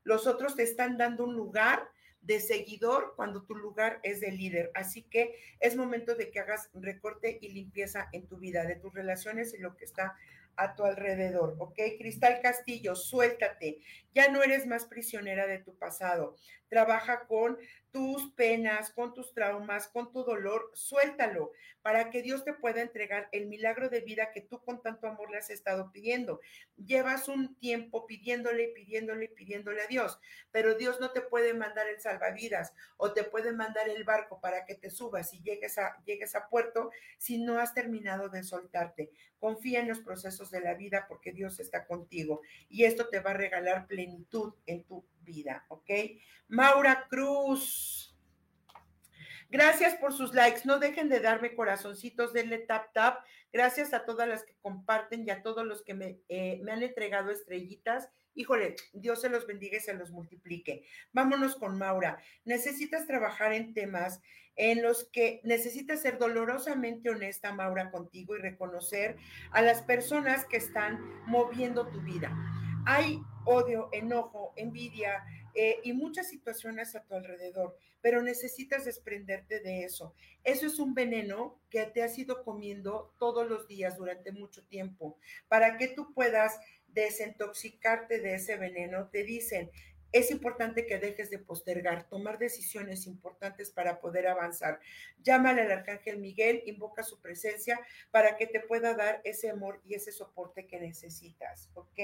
Speaker 2: Los otros te están dando un lugar de seguidor cuando tu lugar es de líder. Así que es momento de que hagas recorte y limpieza en tu vida, de tus relaciones y lo que está a tu alrededor, ¿ok? Cristal Castillo, suéltate, ya no eres más prisionera de tu pasado, trabaja con tus penas, con tus traumas, con tu dolor, suéltalo para que Dios te pueda entregar el milagro de vida que tú con tanto amor le has estado pidiendo. Llevas un tiempo pidiéndole, pidiéndole, pidiéndole a Dios, pero Dios no te puede mandar el salvavidas o te puede mandar el barco para que te subas y llegues a, llegues a puerto si no has terminado de soltarte. Confía en los procesos de la vida porque Dios está contigo y esto te va a regalar plenitud en tu vida, ¿ok? Maura Cruz. Gracias por sus likes. No dejen de darme corazoncitos, denle tap tap. Gracias a todas las que comparten y a todos los que me, eh, me han entregado estrellitas híjole, Dios se los bendiga y se los multiplique. Vámonos con Maura. Necesitas trabajar en temas en los que necesitas ser dolorosamente honesta, Maura, contigo y reconocer a las personas que están moviendo tu vida. Hay odio, enojo, envidia, eh, y muchas situaciones a tu alrededor, pero necesitas desprenderte de eso. Eso es un veneno que te has ido comiendo todos los días durante mucho tiempo. Para que tú puedas desintoxicarte de ese veneno, te dicen, es importante que dejes de postergar, tomar decisiones importantes para poder avanzar. Llámale al Arcángel Miguel, invoca su presencia para que te pueda dar ese amor y ese soporte que necesitas, ¿ok?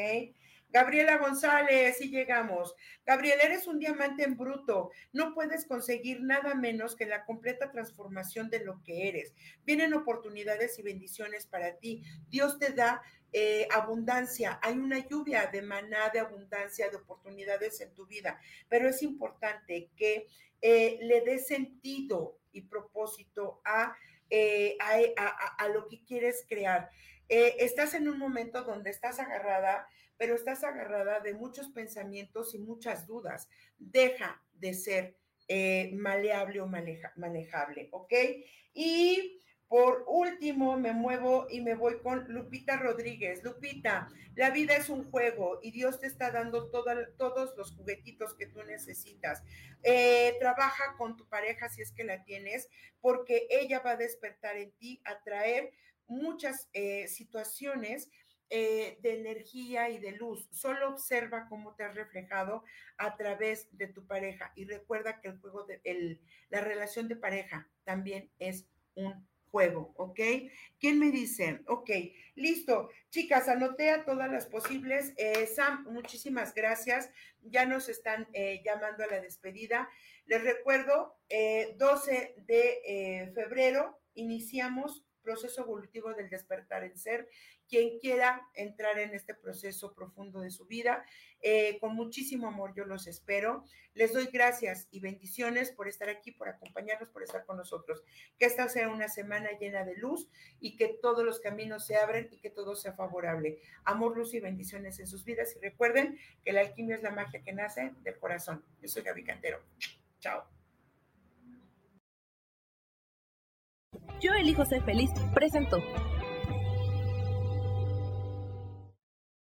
Speaker 2: Gabriela González, y llegamos. Gabriela, eres un diamante en bruto. No puedes conseguir nada menos que la completa transformación de lo que eres. Vienen oportunidades y bendiciones para ti. Dios te da eh, abundancia. Hay una lluvia de maná, de abundancia, de oportunidades en tu vida. Pero es importante que eh, le des sentido y propósito a, eh, a, lo que quieres crear. estás en un momento donde estás agarrada pero estás agarrada de muchos pensamientos y muchas dudas. Deja de ser eh, maleable o manejable, ¿ok? Y por último, me muevo y me voy con Lupita Rodríguez. Lupita, la vida es un juego y Dios te está dando todos los juguetitos que tú necesitas. Eh, trabaja con tu pareja si es que la tienes, porque ella va a despertar en ti, a traer muchas eh, situaciones eh, de energía y de luz. Solo observa cómo te has reflejado a través de tu pareja y recuerda que el juego de la relación de pareja también es un juego, ¿ok? ¿Quién me dice? Ok, listo. Chicas, anoté a todas las posibles. Eh, Sam, muchísimas gracias. Ya nos están eh, llamando a la despedida. Les recuerdo, 12 de febrero iniciamos proceso evolutivo del despertar en ser quien quiera entrar en este proceso profundo de su vida. Eh, con muchísimo amor yo los espero. Les doy gracias y bendiciones por estar aquí, por acompañarnos, por estar con nosotros. Que esta sea una semana llena de luz y que todos los caminos se abren y que todo sea favorable. Amor, luz y bendiciones en sus vidas. Y recuerden que la alquimia es la magia que nace del corazón. Yo soy Gaby Cantero. Chao.
Speaker 3: Yo elijo ser feliz. Presento.